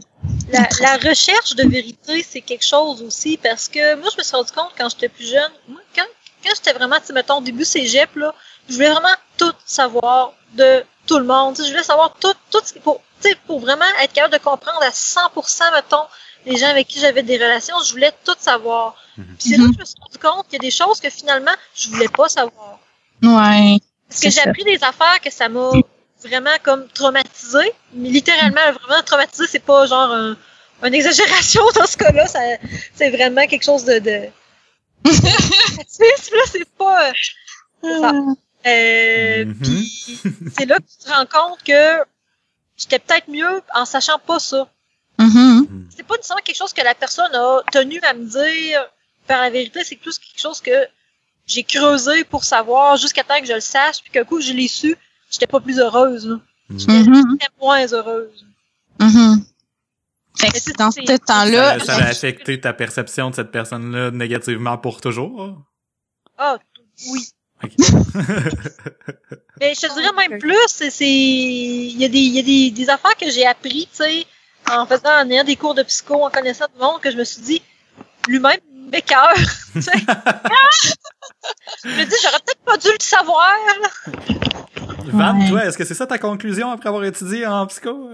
la, la recherche de vérité, c'est quelque chose aussi parce que moi, je me suis rendu compte quand j'étais plus jeune, moi, quand, quand j'étais vraiment, tu sais, mettons, au début cégep, là, je voulais vraiment tout savoir de tout le monde. Tu sais, je voulais savoir tout, tout ce qui, pour, pour vraiment être capable de comprendre à 100%, mettons, les gens avec qui j'avais des relations, je voulais tout savoir. Mhm. Puis c'est là que je me suis rendu compte qu'il y a des choses que finalement, je voulais pas savoir. ouais Parce que j'ai appris des affaires que ça m'a vraiment comme traumatisé. Mais littéralement, vraiment traumatisé, c'est pas genre un, une exagération dans ce cas-là. Ça, c'est vraiment quelque chose de. de... tu sais, là, c'est pas. euh, c'est ça. Euh, Mhm. Puis c'est là que tu te rends compte que j'étais peut-être mieux en sachant pas ça. Mhm. C'est pas nécessairement quelque chose que la personne a tenu à me dire par la vérité, c'est plus quelque chose que j'ai creusé pour savoir jusqu'à temps que je le sache, puis qu'un coup je l'ai su, j'étais pas plus heureuse. là. Mhm. J'étais moins heureuse. Mhm. Fait que dans ce temps-là, ça, ça a affecté ta perception de cette personne-là négativement pour toujours? Ah, oui. Mais je te dirais même plus, c'est, c'est, il y a des, il y a des, des affaires que j'ai appris, tu sais, en faisant, en ayant des cours de psycho, en connaissant du monde, que je me suis dit, lui-même m'écœure, tu sais. je me dis, j'aurais peut-être pas dû le savoir, là. Van, Ouais. toi, est-ce que c'est ça ta conclusion après avoir étudié en psycho?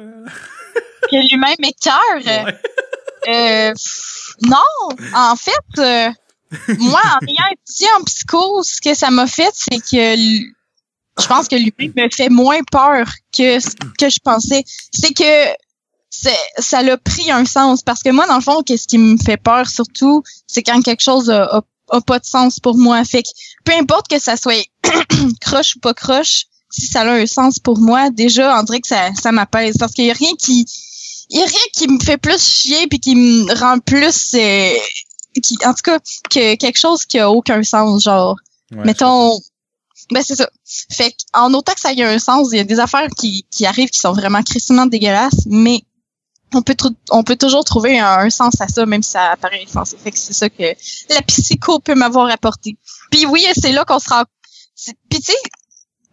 que lui-même est cœur. Ouais. Euh, non, en fait, euh, moi, en ayant étudié en psycho, ce que ça m'a fait, c'est que je pense que lui me fait moins peur que ce que je pensais. C'est que ça l'a pris un sens. Parce que moi, dans le fond, qu'est-ce qui me fait peur surtout, c'est quand quelque chose a, a- a pas de sens pour moi. Fait que peu importe que ça soit croche ou pas croche, si ça a un sens pour moi, déjà, on dirait que ça, ça m'apaise. Parce qu'il y a rien qui, il y a rien qui me fait plus chier puis qui me rend plus euh, qui, en tout cas que quelque chose qui a aucun sens genre Ouais, mettons ben c'est ça fait en autant que ça ait un sens il y a des affaires qui, qui arrivent qui sont vraiment crissement dégueulasses mais on peut on peut toujours trouver un, sens à ça même si ça paraît insensé fait que c'est ça que la psycho peut m'avoir apporté puis oui c'est là qu'on se rend puis tu sais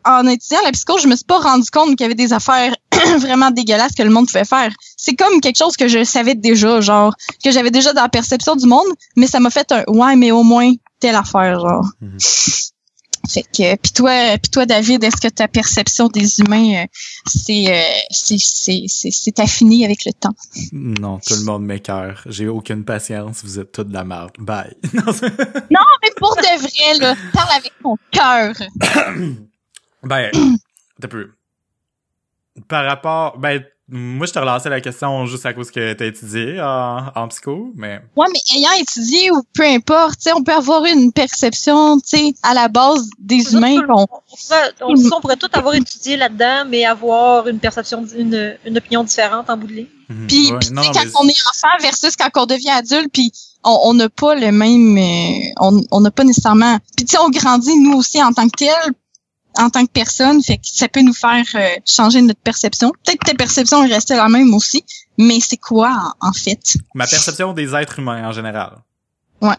en étudiant la psycho, je me suis pas rendu compte qu'il y avait des affaires vraiment dégueulasses que le monde pouvait faire. C'est comme quelque chose que je savais déjà, genre, que j'avais déjà dans la perception du monde, mais ça m'a fait un ouais, mais au moins telle affaire, genre. Mhm. Fait que puis toi, puis toi David, est-ce que ta perception des humains euh, c'est euh, c'est c'est c'est c'est affiné avec le temps? Non, tout le monde m'écœure. J'ai aucune patience. Vous êtes toute de la merde. Bye. Non, Mais pour de vrai là, parle avec ton cœur. ben, t'as peu. Par rapport, ben, moi, je te relançais la question juste à cause que t'as étudié en, en psycho, mais Ouais, mais ayant étudié ou peu importe, tu sais, on peut avoir une perception, tu sais, à la base des humains qu'on On pourrait, on, ça, on pourrait tout avoir étudié là-dedans, mais avoir une perception, une, une opinion différente en bout de ligne. Mhm. Puis, Ouais, puis, non, tu sais, non, quand mais- on est enfant versus quand on devient adulte, puis on on n'a pas le même, euh, on on n'a pas nécessairement. Puis tu sais, on grandit nous aussi en tant que tel, en tant que personne, fait que ça peut nous faire euh, changer notre perception. Peut-être que ta perception est restée la même aussi, mais c'est quoi en, en fait? Ma perception des êtres humains en général. Ouais.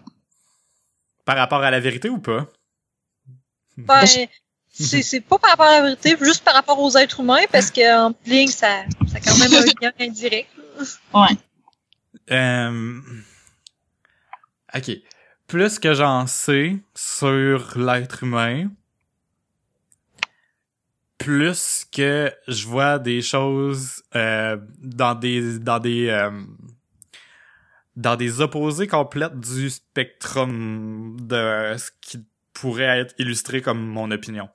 Par rapport à la vérité ou pas? Ben, c'est, c'est pas par rapport à la vérité, juste par rapport aux êtres humains, parce qu'en ligne, ça, ça a quand même un lien indirect. là. Euh... Ok. Plus que j'en sais sur l'être humain, plus que je vois des choses euh, dans des dans des euh, dans des opposés complètes du spectrum de ce qui pourrait être illustré comme mon opinion.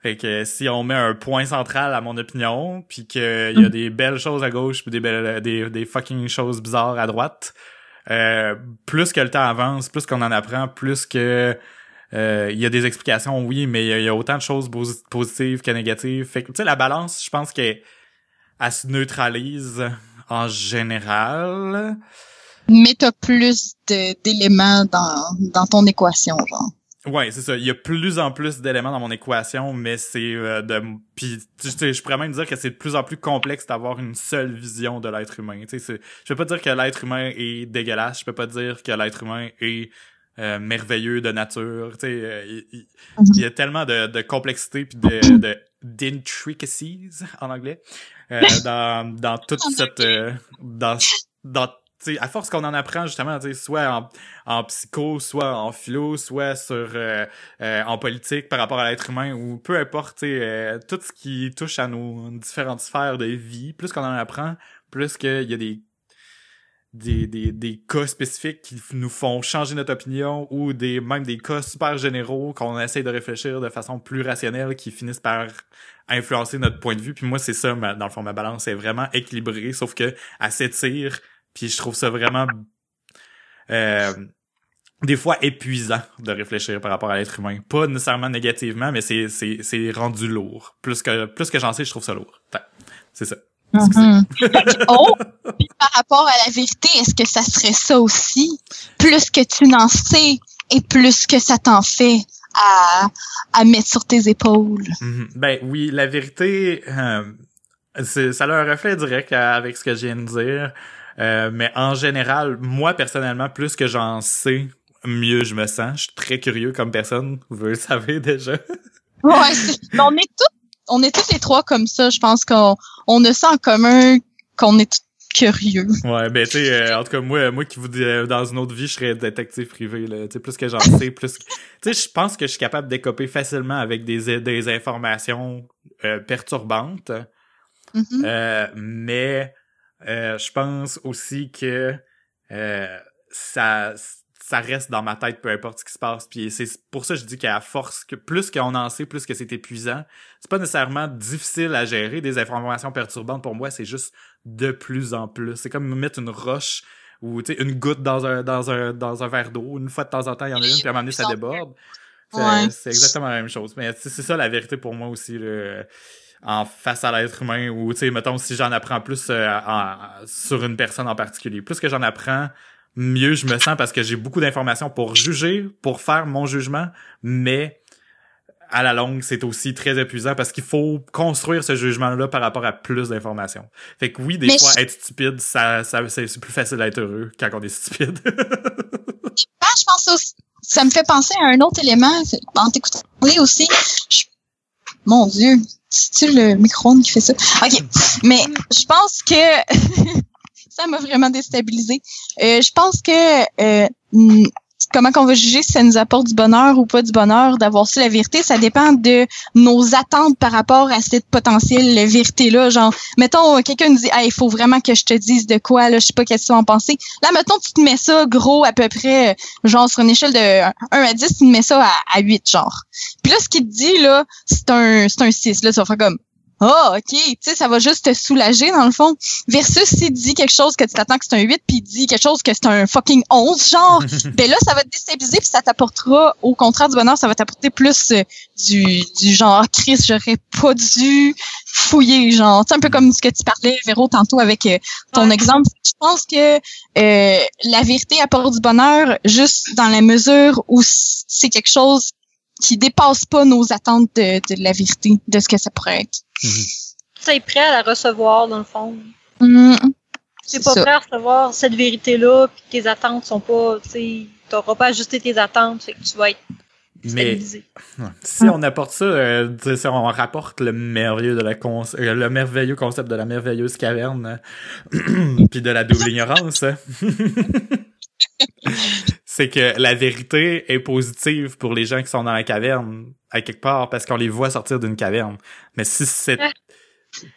Fait que si on met un point central à mon opinion, puis qu'il y a des belles choses à gauche puis des belles des, des fucking choses bizarres à droite, euh, plus que le temps avance, plus qu'on en apprend, plus que euh, il y a des explications, oui, mais il y a- il y, a autant de choses posi- positives que négatives. Fait que tu sais la balance, je pense qu'elle elle se neutralise en général. mais t'as plus d'éléments dans, dans ton équation, genre. Ouais, c'est ça. Il y a plus en plus d'éléments dans mon équation, mais c'est euh, de puis tu sais, je pourrais même dire que c'est de plus en plus complexe d'avoir une seule vision de l'être humain. Tu sais, je peux pas dire que l'être humain est dégueulasse. Je peux pas dire que l'être humain est euh, merveilleux de nature. Tu sais, euh, il, il- il y a tellement de, de complexité puis de, de d'intricacies en anglais euh, dans dans toute cette euh, dans dans tu sais, à force qu'on en apprend justement, tu sais, soit en, en psycho, soit en philo, soit sur euh, euh, en politique par rapport à l'être humain ou peu importe, tu sais, euh, tout ce qui touche à nos différentes sphères de vie, plus qu'on en apprend, plus qu'il y a des des, des, des cas spécifiques qui nous font changer notre opinion ou des même des cas super généraux qu'on essaie de réfléchir de façon plus rationnelle qui finissent par influencer notre point de vue. Puis moi, c'est ça, ma- dans le fond, ma balance est vraiment équilibrée, sauf que elle s'étire, puis je trouve ça vraiment euh, des fois épuisant de réfléchir par rapport à l'être humain. Pas nécessairement négativement, mais c'est, rendu lourd. Plus que, plus que j'en sais, je trouve ça lourd. C'est ça. Oh, puis par rapport à la vérité, est-ce que ça serait ça aussi? Plus que tu n'en sais et plus que ça t'en fait à, à mettre sur tes épaules. Mhm. Ben oui, la vérité, euh, c'est, ça a un reflet direct à- avec ce que je viens de dire. Euh, mais en général, moi personnellement, plus que j'en sais, mieux je me sens. Je suis très curieux comme personne, vous le savez déjà. Ouais, on est tous, on est tous les trois comme ça. Je pense qu'on on a ça en commun, qu'on est curieux. Ouais, ben tu sais, euh, en tout cas moi, moi qui vous dis euh, dans une autre vie, je serais détective privé là. Tu sais, plus que j'en sais, plus. que- Tu sais, je pense que je suis capable d'écoper facilement avec des des informations euh, perturbantes. Mhm. Euh, mais euh, je pense aussi que euh, ça ça reste dans ma tête peu importe ce qui se passe. Puis c'est pour ça que je dis qu'à force que plus qu'on en sait plus que c'est épuisant c'est pas nécessairement difficile à gérer des informations perturbantes. Pour moi c'est juste de plus en plus. C'est comme mettre une roche ou tu sais une goutte dans un dans un dans un verre d'eau. Une fois de temps en temps il y en a une puis à un moment donné ça déborde. c'est Ouais. c'est exactement la même chose. Mais c'est ça la vérité pour moi aussi là en face à l'être humain ou tu sais mettons si j'en apprends plus euh, en- sur une personne en particulier. Plus que j'en apprends mieux je me sens parce que j'ai beaucoup d'informations pour juger pour faire mon jugement mais à la longue c'est aussi très épuisant parce qu'il faut construire ce jugement là par rapport à plus d'informations fait que oui des Mais fois je- être stupide ça, ça c'est plus facile d'être heureux quand on est stupide Ah, je pense aussi. Ça me fait penser à un autre élément. En t'écoutant parler aussi, je- mon Dieu, c'est-tu le micro qui fait ça? OK. Mais je pense que ça m'a vraiment déstabilisé. Euh, je pense que euh, hmm, comment qu'on va juger si ça nous apporte du bonheur ou pas du bonheur d'avoir su la vérité, ça dépend de nos attentes par rapport à cette potentielle vérité-là. Genre, mettons, quelqu'un nous dit, hey, il faut vraiment que je te dise de quoi, là, je sais pas qu'est-ce que tu vas en penser. Là, mettons, tu te mets ça gros à peu près, euh, genre, sur une échelle de 1 à 10, tu te mets ça à, à 8, genre. Puis là, ce qu'il te dit, là, c'est un, c'est un 6, là, ça va faire comme, ah, ok, tu sais, ça va juste te soulager, dans le fond. Versus s'il dit quelque chose que tu t'attends que c'est un 8, puis il dit quelque chose que c'est un fucking 11, genre, ben là, ça va te déstabiliser, puis ça t'apportera, au contraire du bonheur, ça va t'apporter plus euh, du, du genre, Chris, j'aurais pas dû fouiller, genre, tu sais, un peu comme ce que tu parlais, Véro, tantôt avec euh, ton Ouais. exemple. Je pense que euh, la vérité apporte du bonheur juste dans la mesure où c'est quelque chose qui dépasse pas nos attentes de, de la vérité, de ce que ça pourrait être. Tu es prêt à la recevoir, dans le fond. Mm, Tu c'est n'es pas ça. prêt à recevoir cette vérité-là, puis tes attentes sont pas, tu sais, t'auras pas ajusté tes attentes, fait que tu vas être mais si on apporte ça, euh, tu sais, si on rapporte le merveilleux de la euh, le merveilleux concept de la merveilleuse caverne, euh, puis de la double ignorance, hein. c'est que la vérité est positive pour les gens qui sont dans la caverne à quelque part parce qu'on les voit sortir d'une caverne. Mais si c'est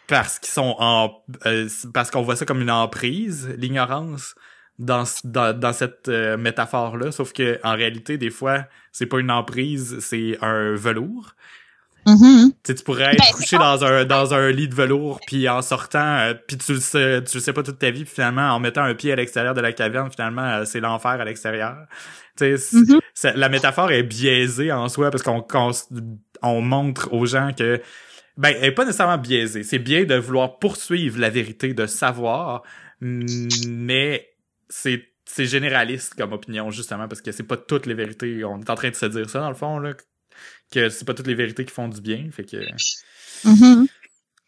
parce qu'ils sont en euh, parce qu'on voit ça comme une emprise, l'ignorance dans dans, dans cette métaphore là, sauf que en réalité des fois c'est pas une emprise, c'est un velours. Tu sais, tu pourrais être Ben, couché dans un dans un lit de velours puis en sortant euh, puis tu le sais tu le sais pas toute ta vie puis finalement en mettant un pied à l'extérieur de la caverne finalement euh, c'est l'enfer à l'extérieur. Mhm. c'est- la métaphore est biaisée en soi parce qu'on s- on montre aux gens que ben elle est pas nécessairement biaisée, c'est bien de vouloir poursuivre la vérité de savoir mais c'est c'est généraliste comme opinion, justement, parce que c'est pas toutes les vérités. On est en train de se dire ça, dans le fond, là. Que c'est pas toutes les vérités qui font du bien. Fait que.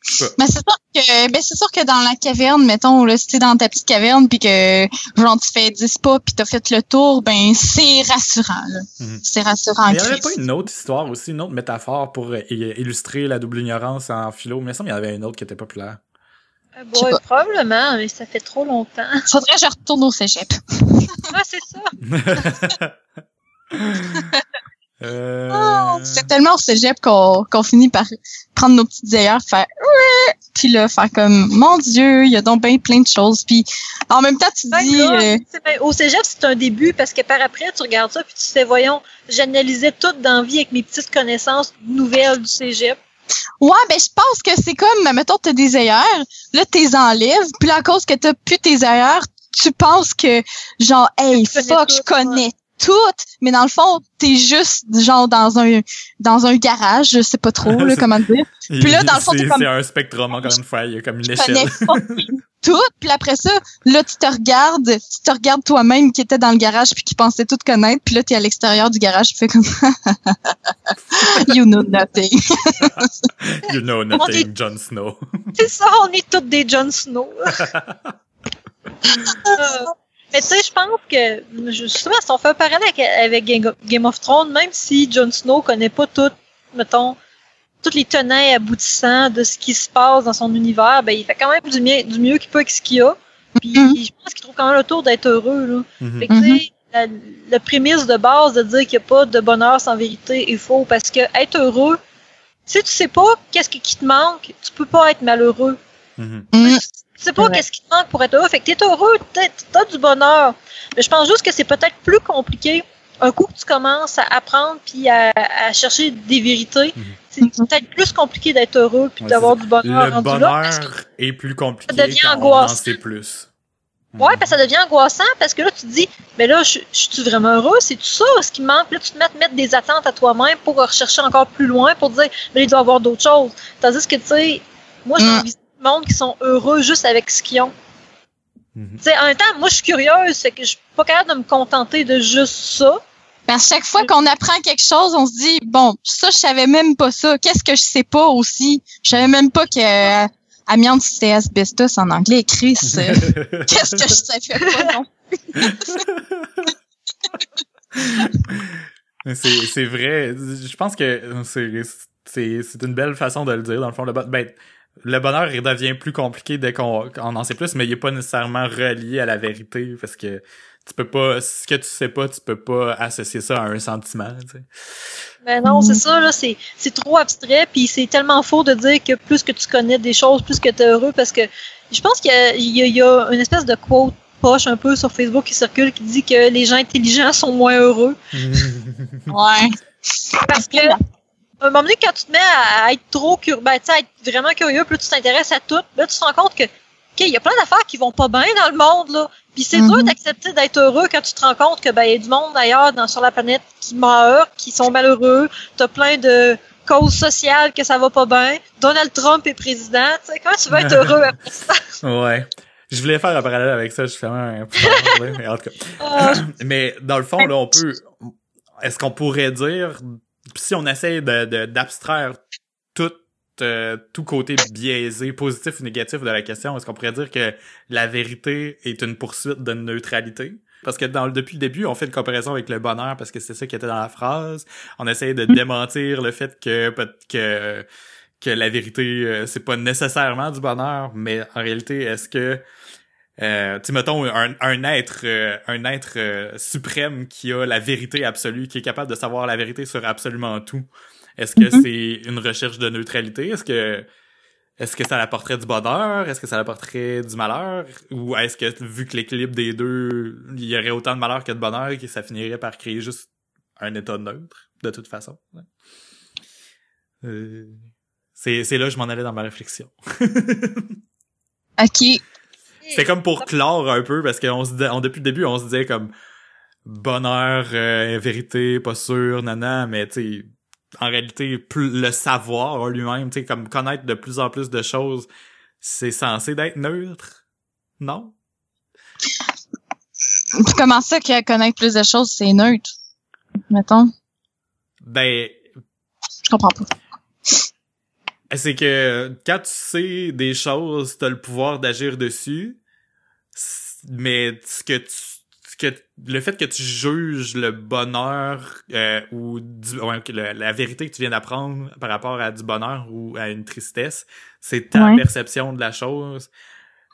Sais pas. Mais c'est sûr que ben c'est sûr que dans la caverne, mettons, là, si t'es dans ta petite caverne puis que genre tu fais 10 pas puis t'as fait le tour, ben c'est rassurant, là. Mhm. C'est rassurant. Mais il y avait pas une autre histoire aussi, une autre métaphore pour euh, illustrer la double ignorance en philo? Mais il me semble qu'il y en avait une autre qui était populaire. Euh, ouais, pas. probablement, mais ça fait trop longtemps. Faudrait que je retourne au cégep. Ah, c'est ça. euh... Oh, c'est tellement au cégep qu'on qu'on finit par prendre nos petites ailleurs, faire puis là faire comme mon Dieu, il y a donc bien plein de choses. Puis en même temps tu Ben, dis là, euh, c'est ben, au cégep, c'est un début parce que par après, tu regardes ça puis tu fais, voyons, j'analysais tout dans la vie avec mes petites connaissances nouvelles du cégep. Ouais, ben je pense que c'est comme, mettons, t'as des ailleurs, là, t'es enlèves, puis là, à cause que t'as plus tes ailleurs, tu penses que, genre, hey, fuck, tout, je connais tout, mais dans le fond, t'es juste, genre, dans un dans un garage, je sais pas trop, là, comment dire. Puis là, dans le fond, c'est t'es comme- c'est un spectrum, encore une fois. Il y a comme une Je échelle. tout, puis après ça, là, tu te regardes, tu te regardes toi-même qui était dans le garage puis qui pensait tout connaître, puis là, t'es à l'extérieur du garage, tu fais comme, you know nothing. you know nothing, Jon Snow. C'est ça, on est tous des Jon Snow. Mais tu sais, je pense que, justement, si on fait un parallèle avec, avec Game- Game of Thrones, même si Jon Snow connaît pas tout, mettons, tous les tenants et aboutissants de ce qui se passe dans son univers, ben, il fait quand même du mieux, du mieux qu'il peut avec ce qu'il a. Puis, Mhm. je pense qu'il trouve quand même le tour d'être heureux, là. Mhm. Fait que, tu sais, la, la prémisse de base de dire qu'il n'y a pas de bonheur sans vérité est faux parce que être heureux, si tu sais pas qu'est-ce qui te manque, tu peux pas être malheureux. Mhm. Mm. Sais pas qu'est-ce qui te manque pour être heureux. Fait que t'es heureux, t'as t'as du bonheur. Mais je pense juste que c'est peut-être plus compliqué un coup que tu commences à apprendre puis à, à chercher des vérités. Mhm. C'est peut-être plus compliqué d'être heureux puis Ouais, d'avoir du bonheur Le rendu là. bonheur est plus compliqué Ça devient quand on en angoissant. plus. Ouais, parce que ça devient angoissant parce que là, tu te dis, mais là, je, je suis vraiment heureux? C'est tout ça ce qui me manque? Là, tu te mets à te mettre des attentes à toi-même pour rechercher encore plus loin, pour dire, mais il doit y avoir d'autres choses. Tandis que, tu sais, moi, j'ai Mm. De monde qui sont heureux juste avec ce qu'ils ont. Tu sais, en même temps, moi, je suis curieuse, fait que je suis pas capable de me contenter de juste ça. À chaque fois qu'on apprend quelque chose, on se dit bon, ça je savais même pas ça. Qu'est-ce que je sais pas aussi? Je savais même pas que euh, amiante c'était asbestos en anglais. Chris, euh, qu'est-ce que je savais pas non? C'est vrai. Je pense que c'est c'est c'est une belle façon de le dire dans le fond. Le, ben, le bonheur il devient plus compliqué dès qu'on en sait plus, mais il est pas nécessairement relié à la vérité parce que tu peux pas ce que tu sais pas, tu peux pas associer ça à un sentiment. Tu sais. Mais non, Mm. c'est ça, là, c'est, c'est trop abstrait, puis c'est tellement faux de dire que plus que tu connais des choses, plus que tu es heureux, parce que je pense qu'il y y a- il y a une espèce de quote poche un peu sur Facebook qui circule qui dit que les gens intelligents sont moins heureux. Ouais. Parce que, un moment donné, quand tu te mets à, à être trop curieux, ben, tu sais, à être vraiment curieux, là, tu t'intéresses à tout, là, tu te rends compte que, OK, il y a plein d'affaires qui vont pas bien dans le monde, là. Puis c'est Mhm. dur d'accepter d'être heureux quand tu te rends compte que, ben, il y a du monde ailleurs dans, sur la planète qui meurt, qui sont malheureux. T'as plein de causes sociales que ça va pas bien. Donald Trump est président. Tu sais, comment tu veux être heureux après ça? ouais. Je voulais faire un parallèle avec ça, justement, un peu, mais en tout cas. Ah, Mais dans le fond, là, on peut. Est-ce qu'on pourrait dire, si on de, de- d'abstraire tout, euh, tout côté biaisé, positif ou négatif de la question, est-ce qu'on pourrait dire que la vérité est une poursuite de neutralité? Parce que dans, depuis le début, on fait une comparaison avec le bonheur parce que c'est ça qui était dans la phrase. On essaye de démentir le fait que que que la vérité euh, c'est pas nécessairement du bonheur, mais en réalité, est-ce que euh, tu mettons un, un être euh, un être euh, suprême qui a la vérité absolue, qui est capable de savoir la vérité sur absolument tout. Est-ce que Mhm. c'est une recherche de neutralité? Est-ce que est-ce que ça apporterait du bonheur? Est-ce que ça apporterait du malheur? Ou est-ce que vu que l'équilibre des deux, il y aurait autant de malheur que de bonheur que ça finirait par créer juste un état neutre de toute façon Ouais. Euh, c'est c'est là que je m'en allais dans ma réflexion. Ok. C'était comme pour clore un peu parce qu'on se on, depuis le début, on se disait comme bonheur, euh, vérité, pas sûr, nana, mais tu sais, en réalité, plus le savoir lui-même, tu sais, comme connaître de plus en plus de choses, c'est censé d'être neutre, non? comment ça qu'à connaître plus de choses, c'est neutre? Mettons? Ben, Je comprends pas. C'est que quand tu sais des choses, t'as le pouvoir d'agir dessus. Mais ce que tu, ce que le fait que tu juges le bonheur euh, ou du, ouais, le- la vérité que tu viens d'apprendre par rapport à du bonheur ou à une tristesse, c'est ta Ouais. perception de la chose.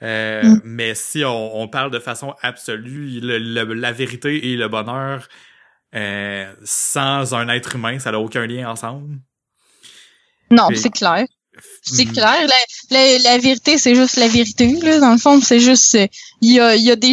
Euh, Mm. Mais si on, on parle de façon absolue, le- le- la vérité et le bonheur, euh, sans un être humain, ça n'a aucun lien ensemble. Non, c'est clair. C'est Mhm. clair. La, la, la vérité, c'est juste la vérité. Là. Dans le fond, c'est juste... euh, Il y a, il y, a des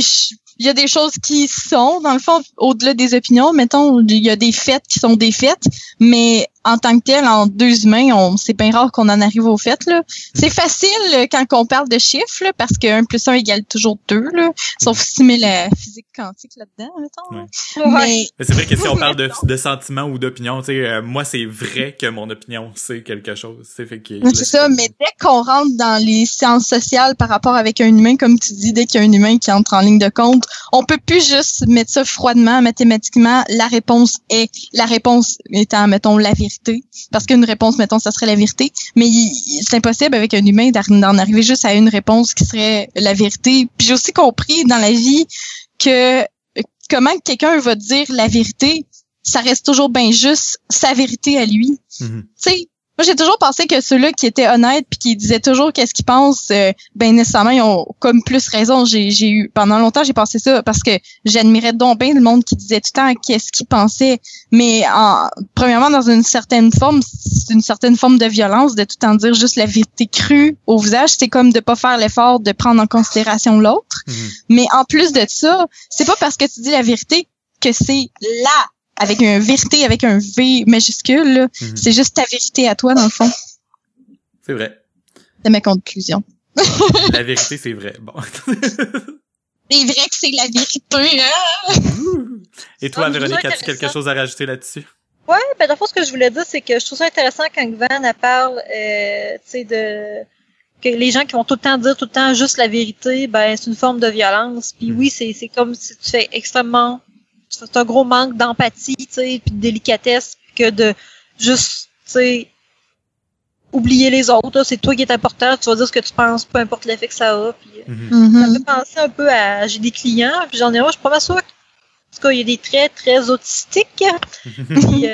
il y a des choses qui sont, dans le fond, au-delà des opinions. Mettons, il y a des faits qui sont des faits. Mais en tant que tel, en deux humains, on c'est bien rare qu'on en arrive aux faits. Là. C'est facile quand on parle de chiffres, là, parce que 1 plus 1 égale toujours 2. Là, sauf si tu mets la physique quantique là-dedans, mettons. Ouais. Mais Mais c'est vrai que si on parle de, de sentiments ou d'opinions, tu sais, euh, moi, c'est vrai que mon opinion, c'est quelque chose. C'est fait que. Oui, c'est ça, mais dès qu'on rentre dans les sciences sociales par rapport avec un humain, comme tu dis, dès qu'il y a un humain qui entre en ligne de compte, on peut plus juste mettre ça froidement, mathématiquement. La réponse est, la réponse étant, mettons, la vérité. Parce qu'une réponse, mettons, ça serait la vérité. Mais c'est impossible avec un humain d'en arriver juste à une réponse qui serait la vérité. Puis j'ai aussi compris dans la vie que comment quelqu'un va dire la vérité, ça reste toujours bien juste sa vérité à lui Mhm. tu sais, moi j'ai toujours pensé que ceux-là qui étaient honnêtes puis qui disaient toujours qu'est-ce qu'ils pensent, euh, ben nécessairement ils ont comme plus raison. J'ai j'ai eu pendant longtemps j'ai pensé ça parce que j'admirais donc bien le monde qui disait tout le temps qu'est-ce qu'ils pensaient. Mais en premièrement dans une certaine forme, c'est une certaine forme de violence de tout temps dire juste la vérité crue au visage. C'est comme de pas faire l'effort de prendre en considération l'autre. Mhm. Mais en plus de ça, c'est pas parce que tu dis la vérité que c'est la avec un vérité avec un V majuscule. là. Mhm. C'est juste ta vérité à toi, dans le fond. C'est vrai. C'est ma conclusion. La vérité, c'est vrai. Bon. C'est vrai que c'est la vérité, hein? Et toi, Ah, Véronique, as-tu quelque chose à rajouter là-dessus? Ouais, ben, dans le fond, ce que je voulais dire, c'est que je trouve ça intéressant quand Van, elle parle, euh, tu sais, de, que les gens qui vont tout le temps dire tout le temps juste la vérité, ben, c'est une forme de violence. Puis Mm. oui, c'est, c'est comme si tu fais extrêmement, c'est un gros manque d'empathie, tu sais, puis de délicatesse que de juste, tu sais, oublier les autres, c'est toi qui est important, tu vas dire ce que tu penses, peu importe l'effet que ça a. Puis, euh, Mhm. ça me Mhm. fait penser un peu à. J'ai des clients, puis j'en ai un, je suis pas mal sûre. que- En tout cas, il y a des traits très autistiques. Puis,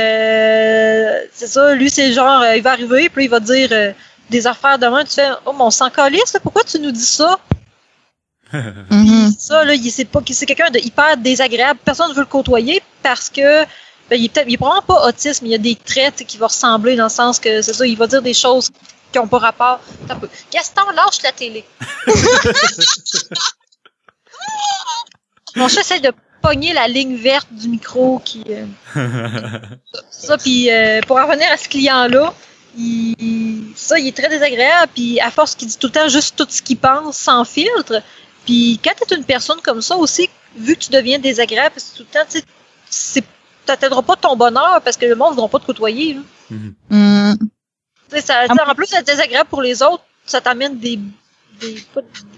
euh, c'est ça, lui, c'est genre, euh, il va arriver, puis là, il va dire euh, des affaires demain, tu fais, oh, mais on s'en calisse, là, pourquoi tu nous dis ça? Mhm. Ça, là, il- c'est pas, c'est quelqu'un de hyper désagréable, personne ne veut le côtoyer parce que, ben, il est peut-être, il est probablement pas autiste, mais il y a des traits qui vont ressembler dans le sens que, c'est ça, il va dire des choses qui ont pas rapport. Un peu. Gaston, lâche la télé. Mon chat essaie de pogner la ligne verte du micro qui. euh, ça, puis euh, pour en revenir à ce client-là, il, ça, il est très désagréable, puis à force qu'il dit tout le temps juste tout ce qu'il pense sans filtre, puis quand tu es une personne comme ça aussi, vu que tu deviens désagréable, parce que tout le temps, tu sais, c'est- t'atteindras pas ton bonheur parce que le monde ne voudra pas te côtoyer. là. Sais, ça, en plus d'être désagréable pour les autres, ça t'amène des, des,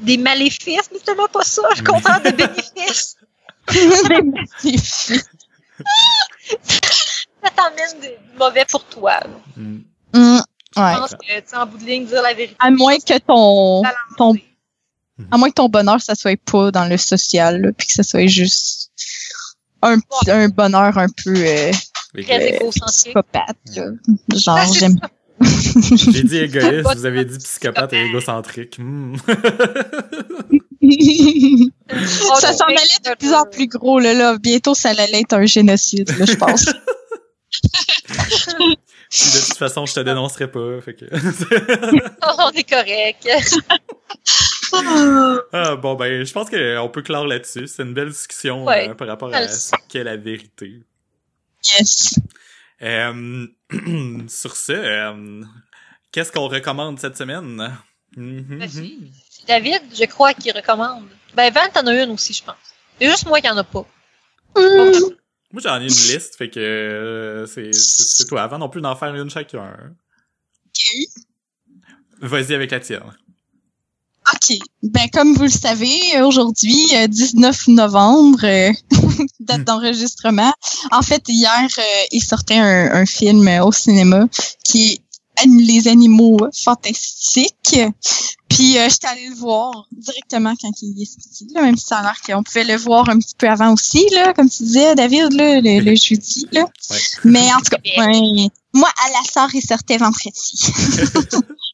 des maléfices, mais c'est tellement pas ça, le contraire de bénéfices. Des magnifiques. Ça t'amène des mauvais pour toi. là. Mhm. Mhm. Je Ouais. pense que, tu sais, en bout de ligne, dire la vérité. À moins que ton, ton, à moins que ton bonheur, ça soit pas dans le social, puis que ça soit juste un bonheur un peu, euh, Très euh, égocentrique. psychopathe, là. Genre, Ah, j'aime. J'ai dit égoïste, vous avez dit psychopathe et égocentrique. Hmm. Oh, ça s'en allait de plus en plus gros, là, là. Bientôt, ça allait être un génocide, là, je pense. De toute façon, je te dénoncerai pas. Fait que... On est correct. Ah, bon, ben, je pense qu'on peut clore là-dessus. C'est une belle discussion Ouais. euh, par rapport à ce qu'est la vérité. yes. Euh, sur ce, euh, qu'est-ce qu'on recommande cette semaine? Mhm. Vas-y. C'est David, je crois qu'il recommande. Ben, Van, t'en as une aussi, je pense. C'est juste moi qui en a pas. Moi, j'en ai une liste, fait que euh, c'est c'est- c'est toi. Avant non plus d'en faire une chacun. Vas-y avec la tienne. OK. Ben, comme vous le savez, aujourd'hui, euh, 19 novembre, euh, date d'enregistrement. En fait, hier, euh, il sortait un, un film euh, au cinéma qui est Les animaux fantastiques. Puis, euh, j'étais allée le voir directement quand il est sorti, là, même si ça a l'air qu'on pouvait le voir un petit peu avant aussi, là, comme tu disais, David, là, le, le jeudi. Là. Ouais. Mais en tout cas, ouais, moi, à la sort, il sortait vendredi.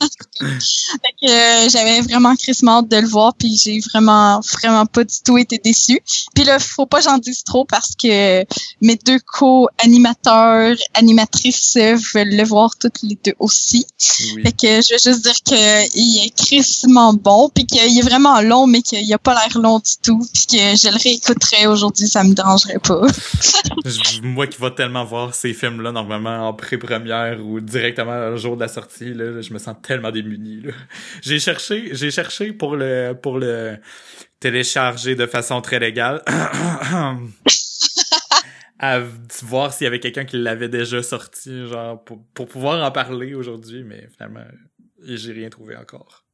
Fait que euh, j'avais vraiment crissement hâte de le voir, puis j'ai vraiment, vraiment pas du tout été déçue. Puis là, faut pas j'en dise trop parce que mes deux co-animateurs, animatrices veulent le voir toutes les deux aussi. Oui. Fait que je veux juste dire qu'il est crissement bon, puis qu'il est vraiment long, mais qu'il a pas l'air long du tout, puis que je le réécouterais aujourd'hui, ça me dérangerait pas. Moi qui vais tellement voir ces films-là, normalement en pré-première ou directement le jour de la sortie, là, je me sens tellement démuni. là. J'ai cherché, j'ai cherché pour le pour le télécharger de façon très légale. à voir s'il y avait quelqu'un qui l'avait déjà sorti, genre pour, pour pouvoir en parler aujourd'hui, mais finalement, j'ai rien trouvé encore.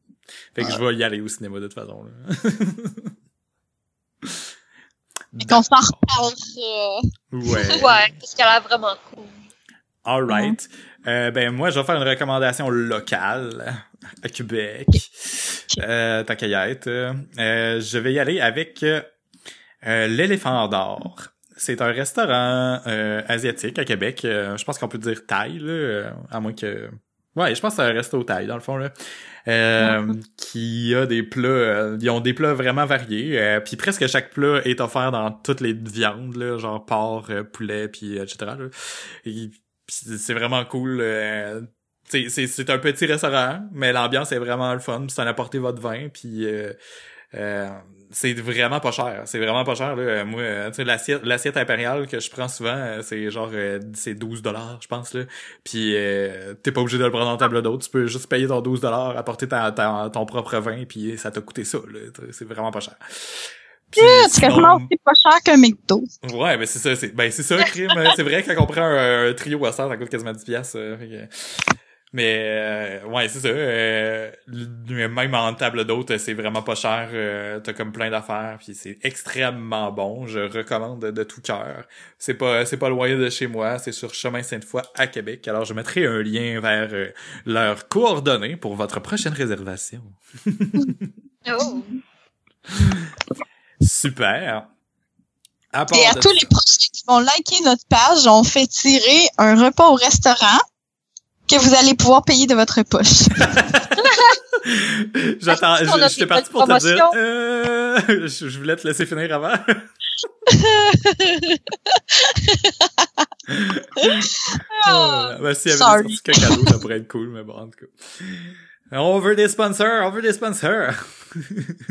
Fait que je vais y aller au cinéma de toute façon. Là. Qu'on s'en reparlera. Ouais. Ouais, parce qu'elle a l'air vraiment cool. Alright. Euh, ben moi, je vais faire une recommandation locale à Québec. Euh, tant qu'à y être. Euh, je vais y aller avec euh, l'éléphant d'or. C'est un restaurant euh, asiatique à Québec. Euh, je pense qu'on peut dire thaï, là, à moins que... Ouais, je pense que c'est un resto thaï, dans le fond, là. Euh, qui a des plats... ils ont des plats vraiment variés. euh, puis presque chaque plat est offert dans toutes les viandes, là, genre porc, poulet, puis etc. là. Et c'est vraiment cool. euh, c'est un petit restaurant, mais l'ambiance est vraiment le fun. C'est en apporter votre vin, puis euh, euh, c'est vraiment pas cher. C'est vraiment pas cher. Là. Moi, euh, l'assiette l'assiette impériale que je prends souvent, c'est genre c'est 12 dollars, je pense là. Puis t'es pas obligé de le prendre en table d'hôte. Tu peux juste payer ton 12 dollars, apporter ta, ton propre vin, puis ça t'a coûté ça. C'est vraiment pas cher. Puis C'est quasiment aussi pas cher qu'un McDo. Ouais, mais c'est ça, c'est ben c'est ça crime, euh, c'est vrai que quand on prend un, un trio à ça, ça coûte quasiment 10 pièces mais euh, ouais, c'est ça. euh, même en table d'hôte, c'est vraiment pas cher. euh, T'as comme plein d'affaires, puis c'est extrêmement bon. Je recommande de, de tout cœur. C'est pas c'est pas loin de chez moi, c'est sur chemin Sainte-Foy à Québec. Alors je mettrai un lien vers euh, leurs coordonnées pour votre prochaine réservation. Oh. Super. À part Et à de tous les prochains qui vont liker notre page, on fait tirer un repas au restaurant que vous allez pouvoir payer de votre poche. J'attends, Est-ce qu'on a je- j'étais parti pour te dire, euh, je, je voulais te laisser finir avant. Euh, ben, s'il y avait Sorry. des certificats cadeaux, ça pourrait être cool, mais bon, en tout cas. On veut des sponsors, on veut des sponsors.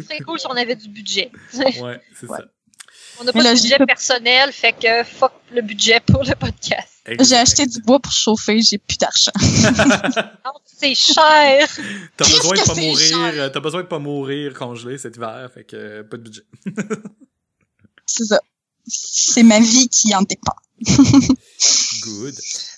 C'est cool si on avait du budget. Ouais, c'est Ouais. ça. On n'a pas là, de budget personnel, fait que fuck le budget pour le podcast. J'ai acheté du bois pour chauffer, j'ai plus d'argent. Non, c'est cher. T'as besoin de pas mourir, euh, t'as besoin de pas mourir congelé cet hiver, fait que euh, pas de budget. C'est ça. C'est ma vie qui en dépend. Good.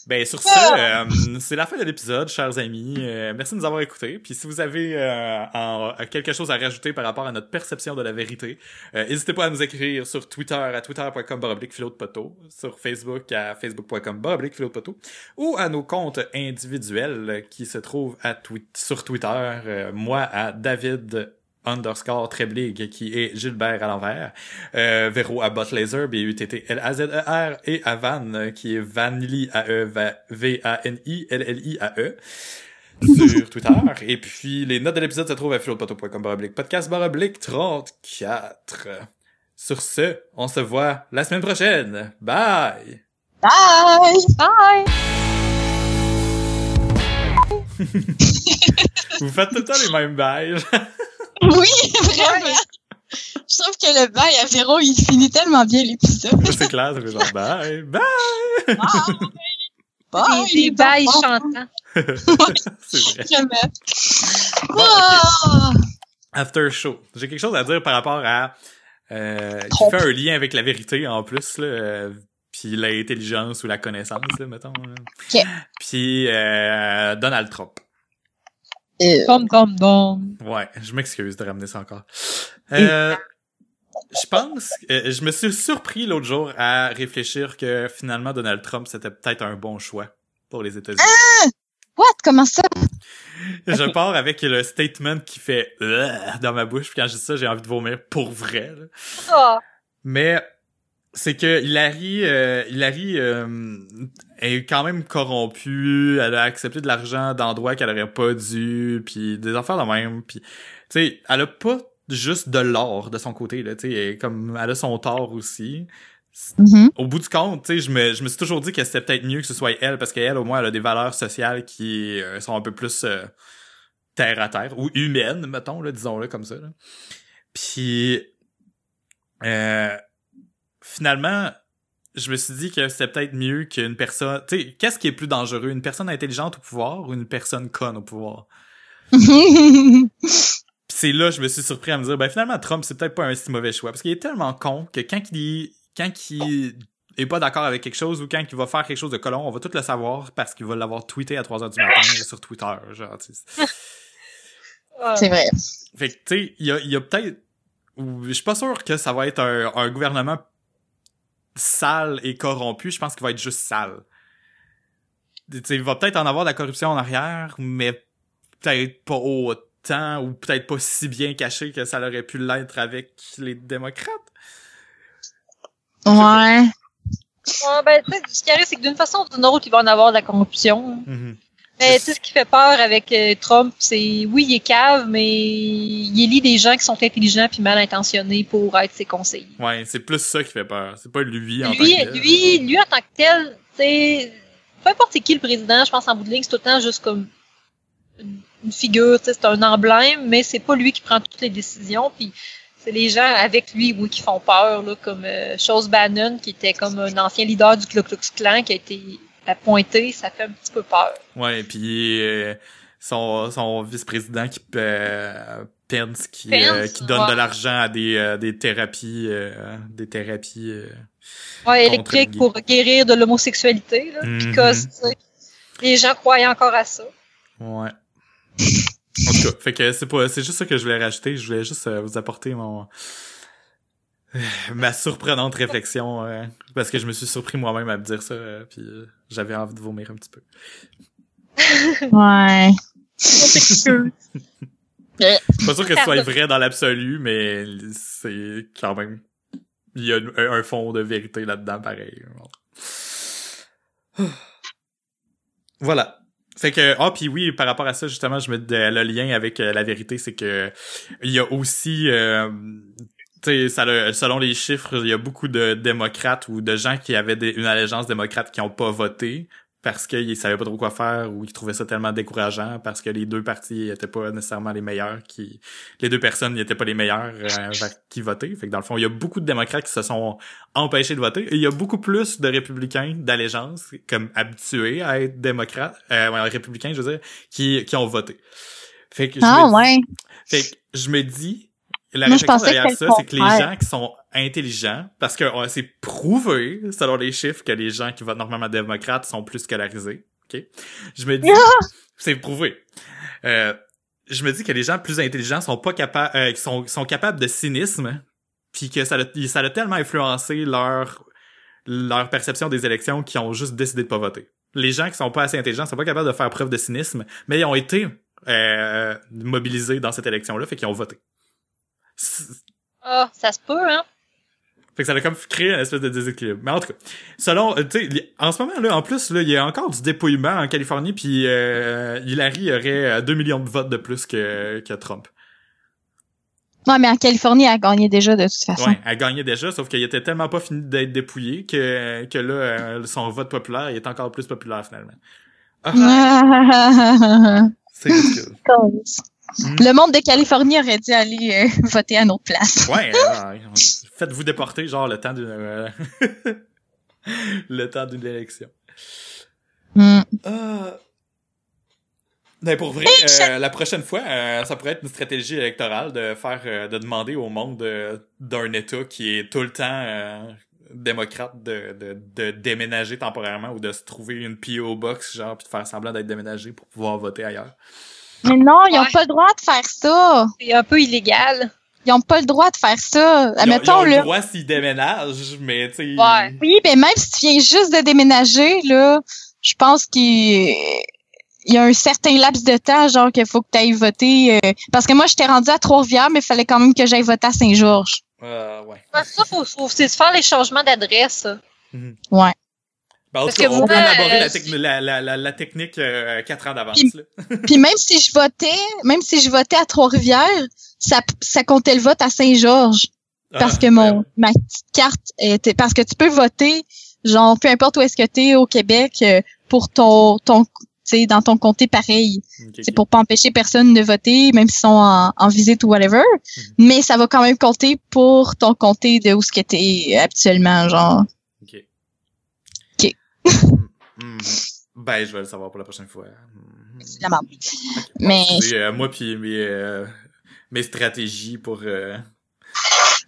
Ben sur ce, Ah! euh, c'est la fin de l'épisode, chers amis. Euh, merci de nous avoir écoutés. Puis si vous avez euh, en- quelque chose à rajouter par rapport à notre perception de la vérité, euh, n'hésitez pas à nous écrire sur Twitter à twitter.com de poteau, sur Facebook à facebook.com de poteau, ou à nos comptes individuels qui se trouvent à twi- sur Twitter, euh, moi à David underscore Treblig, qui est Gilbert à l'envers, euh, Véro à Botlaser, B-U-T-T-L-A-Z-E-R, et à Van, euh, qui est Vanili, A-E, Va- V-A-N-I-L-L-I-A-E, sur Twitter. Et puis, les notes de l'épisode se trouvent à philopoteau.com baroblique podcast baroblique 34. Sur ce, on se voit la semaine prochaine. Bye! Bye! Bye. Vous faites tout le temps les mêmes bails. Oui, vraiment. Je trouve que le bail à Véro, il finit tellement bien l'épisode. C'est clair, ça fait genre bye, bye! Bye! Bye! Des, des bails chantants. C'est vrai. Bon. Ah! After show. J'ai quelque chose à dire par rapport à euh, qui fait un lien avec la vérité en plus là, euh, puis l'intelligence ou la connaissance là, mettons. là. Ok. Puis euh, Donald Trump. Euh, Comme, comme, donc. Ouais, je m'excuse de ramener ça encore. Euh, je pense, euh, je me suis surpris l'autre jour à réfléchir que finalement Donald Trump c'était peut-être un bon choix pour les États-Unis. What? Comment ça? Je pars avec le statement qui fait euh, dans ma bouche. Puis quand je dis ça, j'ai envie de vomir pour vrai. là. Ah, Mais c'est que Hillary, euh, Hillary euh, est quand même corrompue. Elle a accepté de l'argent d'endroits qu'elle aurait pas dû, puis des affaires de même. Puis tu sais, elle a pas juste de l'or de son côté là. Tu sais, comme elle a son tort aussi. Mhm. Au bout du compte, tu sais, je me, je me suis toujours dit que c'était peut-être mieux que ce soit elle parce qu'elle au moins elle a des valeurs sociales qui euh, sont un peu plus euh, terre à terre ou humaines, mettons là, disons-le comme ça. Là. Puis euh, finalement, je me suis dit que c'était peut-être mieux qu'une personne. Tu sais, qu'est-ce qui est plus dangereux, une personne intelligente au pouvoir ou une personne conne au pouvoir? Puis c'est là, je me suis surpris à me dire, ben finalement, Trump, c'est peut-être pas un si mauvais choix. Parce qu'il est tellement con que quand il, quand il est pas d'accord avec quelque chose ou quand il va faire quelque chose de colon, on va tout le savoir parce qu'il va l'avoir tweeté à 3 heures du matin sur Twitter. Genre, tu sais. ah. C'est vrai. Fait que, tu sais, il y a, il y a peut-être... Je suis pas sûr que ça va être un, un gouvernement sale et corrompu. Je pense qu'il va être juste sale. Tu sais, il va peut-être en avoir de la corruption en arrière, mais peut-être pas autant ou peut-être pas si bien caché que ça aurait pu l'être avec les démocrates. Ouais. Ouais, ben, tu sais, ce qui arrive, c'est que d'une façon ou d'une autre, il va en avoir de la corruption. Mhm. Mais tu sais, ce qui fait peur avec euh, Trump, c'est, oui, il est cave, mais il élit des gens qui sont intelligents puis mal intentionnés pour être ses conseillers. Ouais, c'est plus ça qui fait peur. C'est pas lui en tant Lui, que tel. lui, lui, en tant que tel, c'est, peu importe c'est qui le président, je pense en bout de ligne, c'est tout le temps juste comme une une figure, tu sais, c'est un emblème, mais c'est pas lui qui prend toutes les décisions, puis c'est les gens avec lui, oui, qui font peur, là, comme euh, Chose Bannon, qui était comme un ancien leader du Ku Klux Klan, qui a été appointé, ça fait un petit peu peur. Ouais, puis euh, son, son vice-président qui euh, Pence qui Pence, euh, qui donne ouais. de l'argent à des euh, des thérapies euh, des thérapies euh, Ouais, Contre électrique Guy. pour guérir de l'homosexualité, là, tu sais, les gens croyaient encore à ça. ouais. En tout cas, fait que c'est pas c'est juste ça que je voulais rajouter, je voulais juste vous apporter mon ma surprenante réflexion euh, parce que je me suis surpris moi-même à me dire ça euh, puis euh, j'avais envie de vomir un petit peu. Ouais. Je suis pas sûr que ce soit vrai dans l'absolu, mais c'est quand même. Il y a un, un fond de vérité là-dedans, pareil. Voilà. Fait que ah puis oui par rapport à ça justement je me de- le lien avec euh, la vérité c'est que il y a aussi euh, ça le- selon les chiffres il y a beaucoup de démocrates ou de gens qui avaient des- une allégeance démocrate qui ont pas voté parce qu'ils savaient pas trop quoi faire ou ils trouvaient ça tellement décourageant parce que les deux partis étaient pas nécessairement les meilleurs qui les deux personnes n'étaient pas les meilleurs euh, vers qui voter fait que dans le fond il y a beaucoup de démocrates qui se sont empêchés de voter et il y a beaucoup plus de républicains d'allégeance comme habitués à être démocrates euh, ouais, républicains je veux dire qui qui ont voté fait que je Ah, ouais. fait que je me dis, la Moi, réflexion derrière ça, c'est que les gens qui sont intelligents, parce que c'est prouvé, selon les chiffres, que les gens qui votent normalement démocrates sont plus scolarisés. OK? Je me dis, c'est prouvé. Euh, je me dis que les gens plus intelligents sont pas capables, euh, sont, sont capables de cynisme, puis que ça a, ça a tellement influencé leur, leur perception des élections qu'ils ont juste décidé de pas voter. Les gens qui sont pas assez intelligents sont pas capables de faire preuve de cynisme, mais ils ont été euh, mobilisés dans cette élection-là, fait qu'ils ont voté. Ah, ça se peut, hein? Fait que ça a comme créé une espèce de déséquilibre. Mais en tout cas, selon, euh, tu sais, en ce moment là, en plus là, il y a encore du dépouillement en Californie, puis euh, Hillary aurait euh, 2 millions de votes de plus que, que Trump. Ouais, mais en Californie, elle a gagné déjà de toute façon. Ouais, elle gagnait déjà, sauf qu'il était tellement pas fini d'être dépouillé que que là, euh, son vote populaire il est encore plus populaire finalement. Ah, c'est ridicule. Mm. Le monde de Californie aurait dû aller euh, voter à notre place. Ouais, euh, faites-vous déporter genre le temps d'une euh, le temps d'une élection. Hmm. Euh... Ben pour vrai, euh, la prochaine fois, euh, ça pourrait être une stratégie électorale de faire, euh, de demander au monde de- d'un État qui est tout le temps démocrate de, de, de déménager temporairement ou de se trouver une PO box genre puis de faire semblant d'être déménagé pour pouvoir voter ailleurs. Mais non, ils ont Ouais. pas le droit de faire ça. C'est un peu illégal. Ils ont pas le droit de faire ça. Ils ont, ils ont le droit s'ils déménagent, mais tu sais. Ouais. Oui, mais même si tu viens juste de déménager, là, je pense qu'il il y a un certain laps de temps, genre, qu'il faut que tu ailles voter. euh, parce que moi, j'étais rendue à Trois-Rivières, mais il fallait quand même que j'aille voter à Saint-Georges. Euh, ouais. Ça, faut, faut c'est de faire les changements d'adresse. Ouais. En Parce tout cas, que on moi, peut élaborer euh, la, la, la, la, la technique euh, quatre ans d'avance. Puis- même si je votais, même si je votais à Trois-Rivières, ça, ça comptait le vote à Saint-Georges. Parce Ah, que mon ma petite carte était parce que tu peux voter genre peu importe où est-ce que tu es au Québec euh, pour ton ton tu sais dans ton comté pareil. ouais. C'est ok. pour pas empêcher personne de voter même s'ils sont en, en visite ou whatever, Mhm. mais ça va quand même compter pour ton comté de où ce que tu es habituellement genre. Ok. Hmm. Ben, je vais le savoir pour la prochaine fois. Hmm. C'est la merde. Ok. Mais- euh, moi puis mes, euh, mes stratégies pour euh,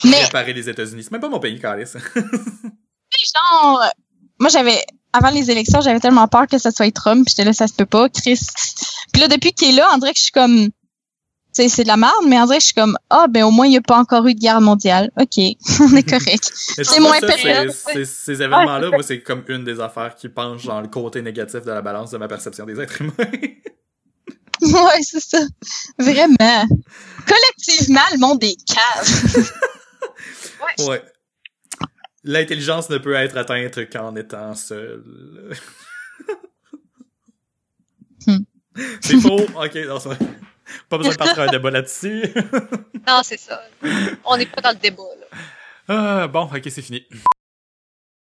Mais les États-Unis. C'est même pas mon pays, Carlis. genre euh, moi j'avais avant les élections, j'avais tellement peur que ça soit Trump, puis j'étais là ça se peut pas, Chris. Puis là depuis qu'il est là, on dirait que je suis comme sais, c'est de la merde, mais dirait que je suis comme ah ben au moins il n'y a pas encore eu de guerre mondiale. OK, on est correct. C'est moins période, Ces événements-là, moi, c'est comme une des affaires qui penchent dans le côté négatif de la balance de ma perception des êtres humains. ouais, c'est ça. Vraiment. Collectivement, le monde est cave. ouais. L'intelligence ne peut être atteinte qu'en étant seul. Hmm. C'est faux. Ok, non, c'est vrai. Pas besoin de partir un débat là-dessus. Non, c'est ça. On n'est pas dans le débat, là. Ah, bon, ok, c'est fini.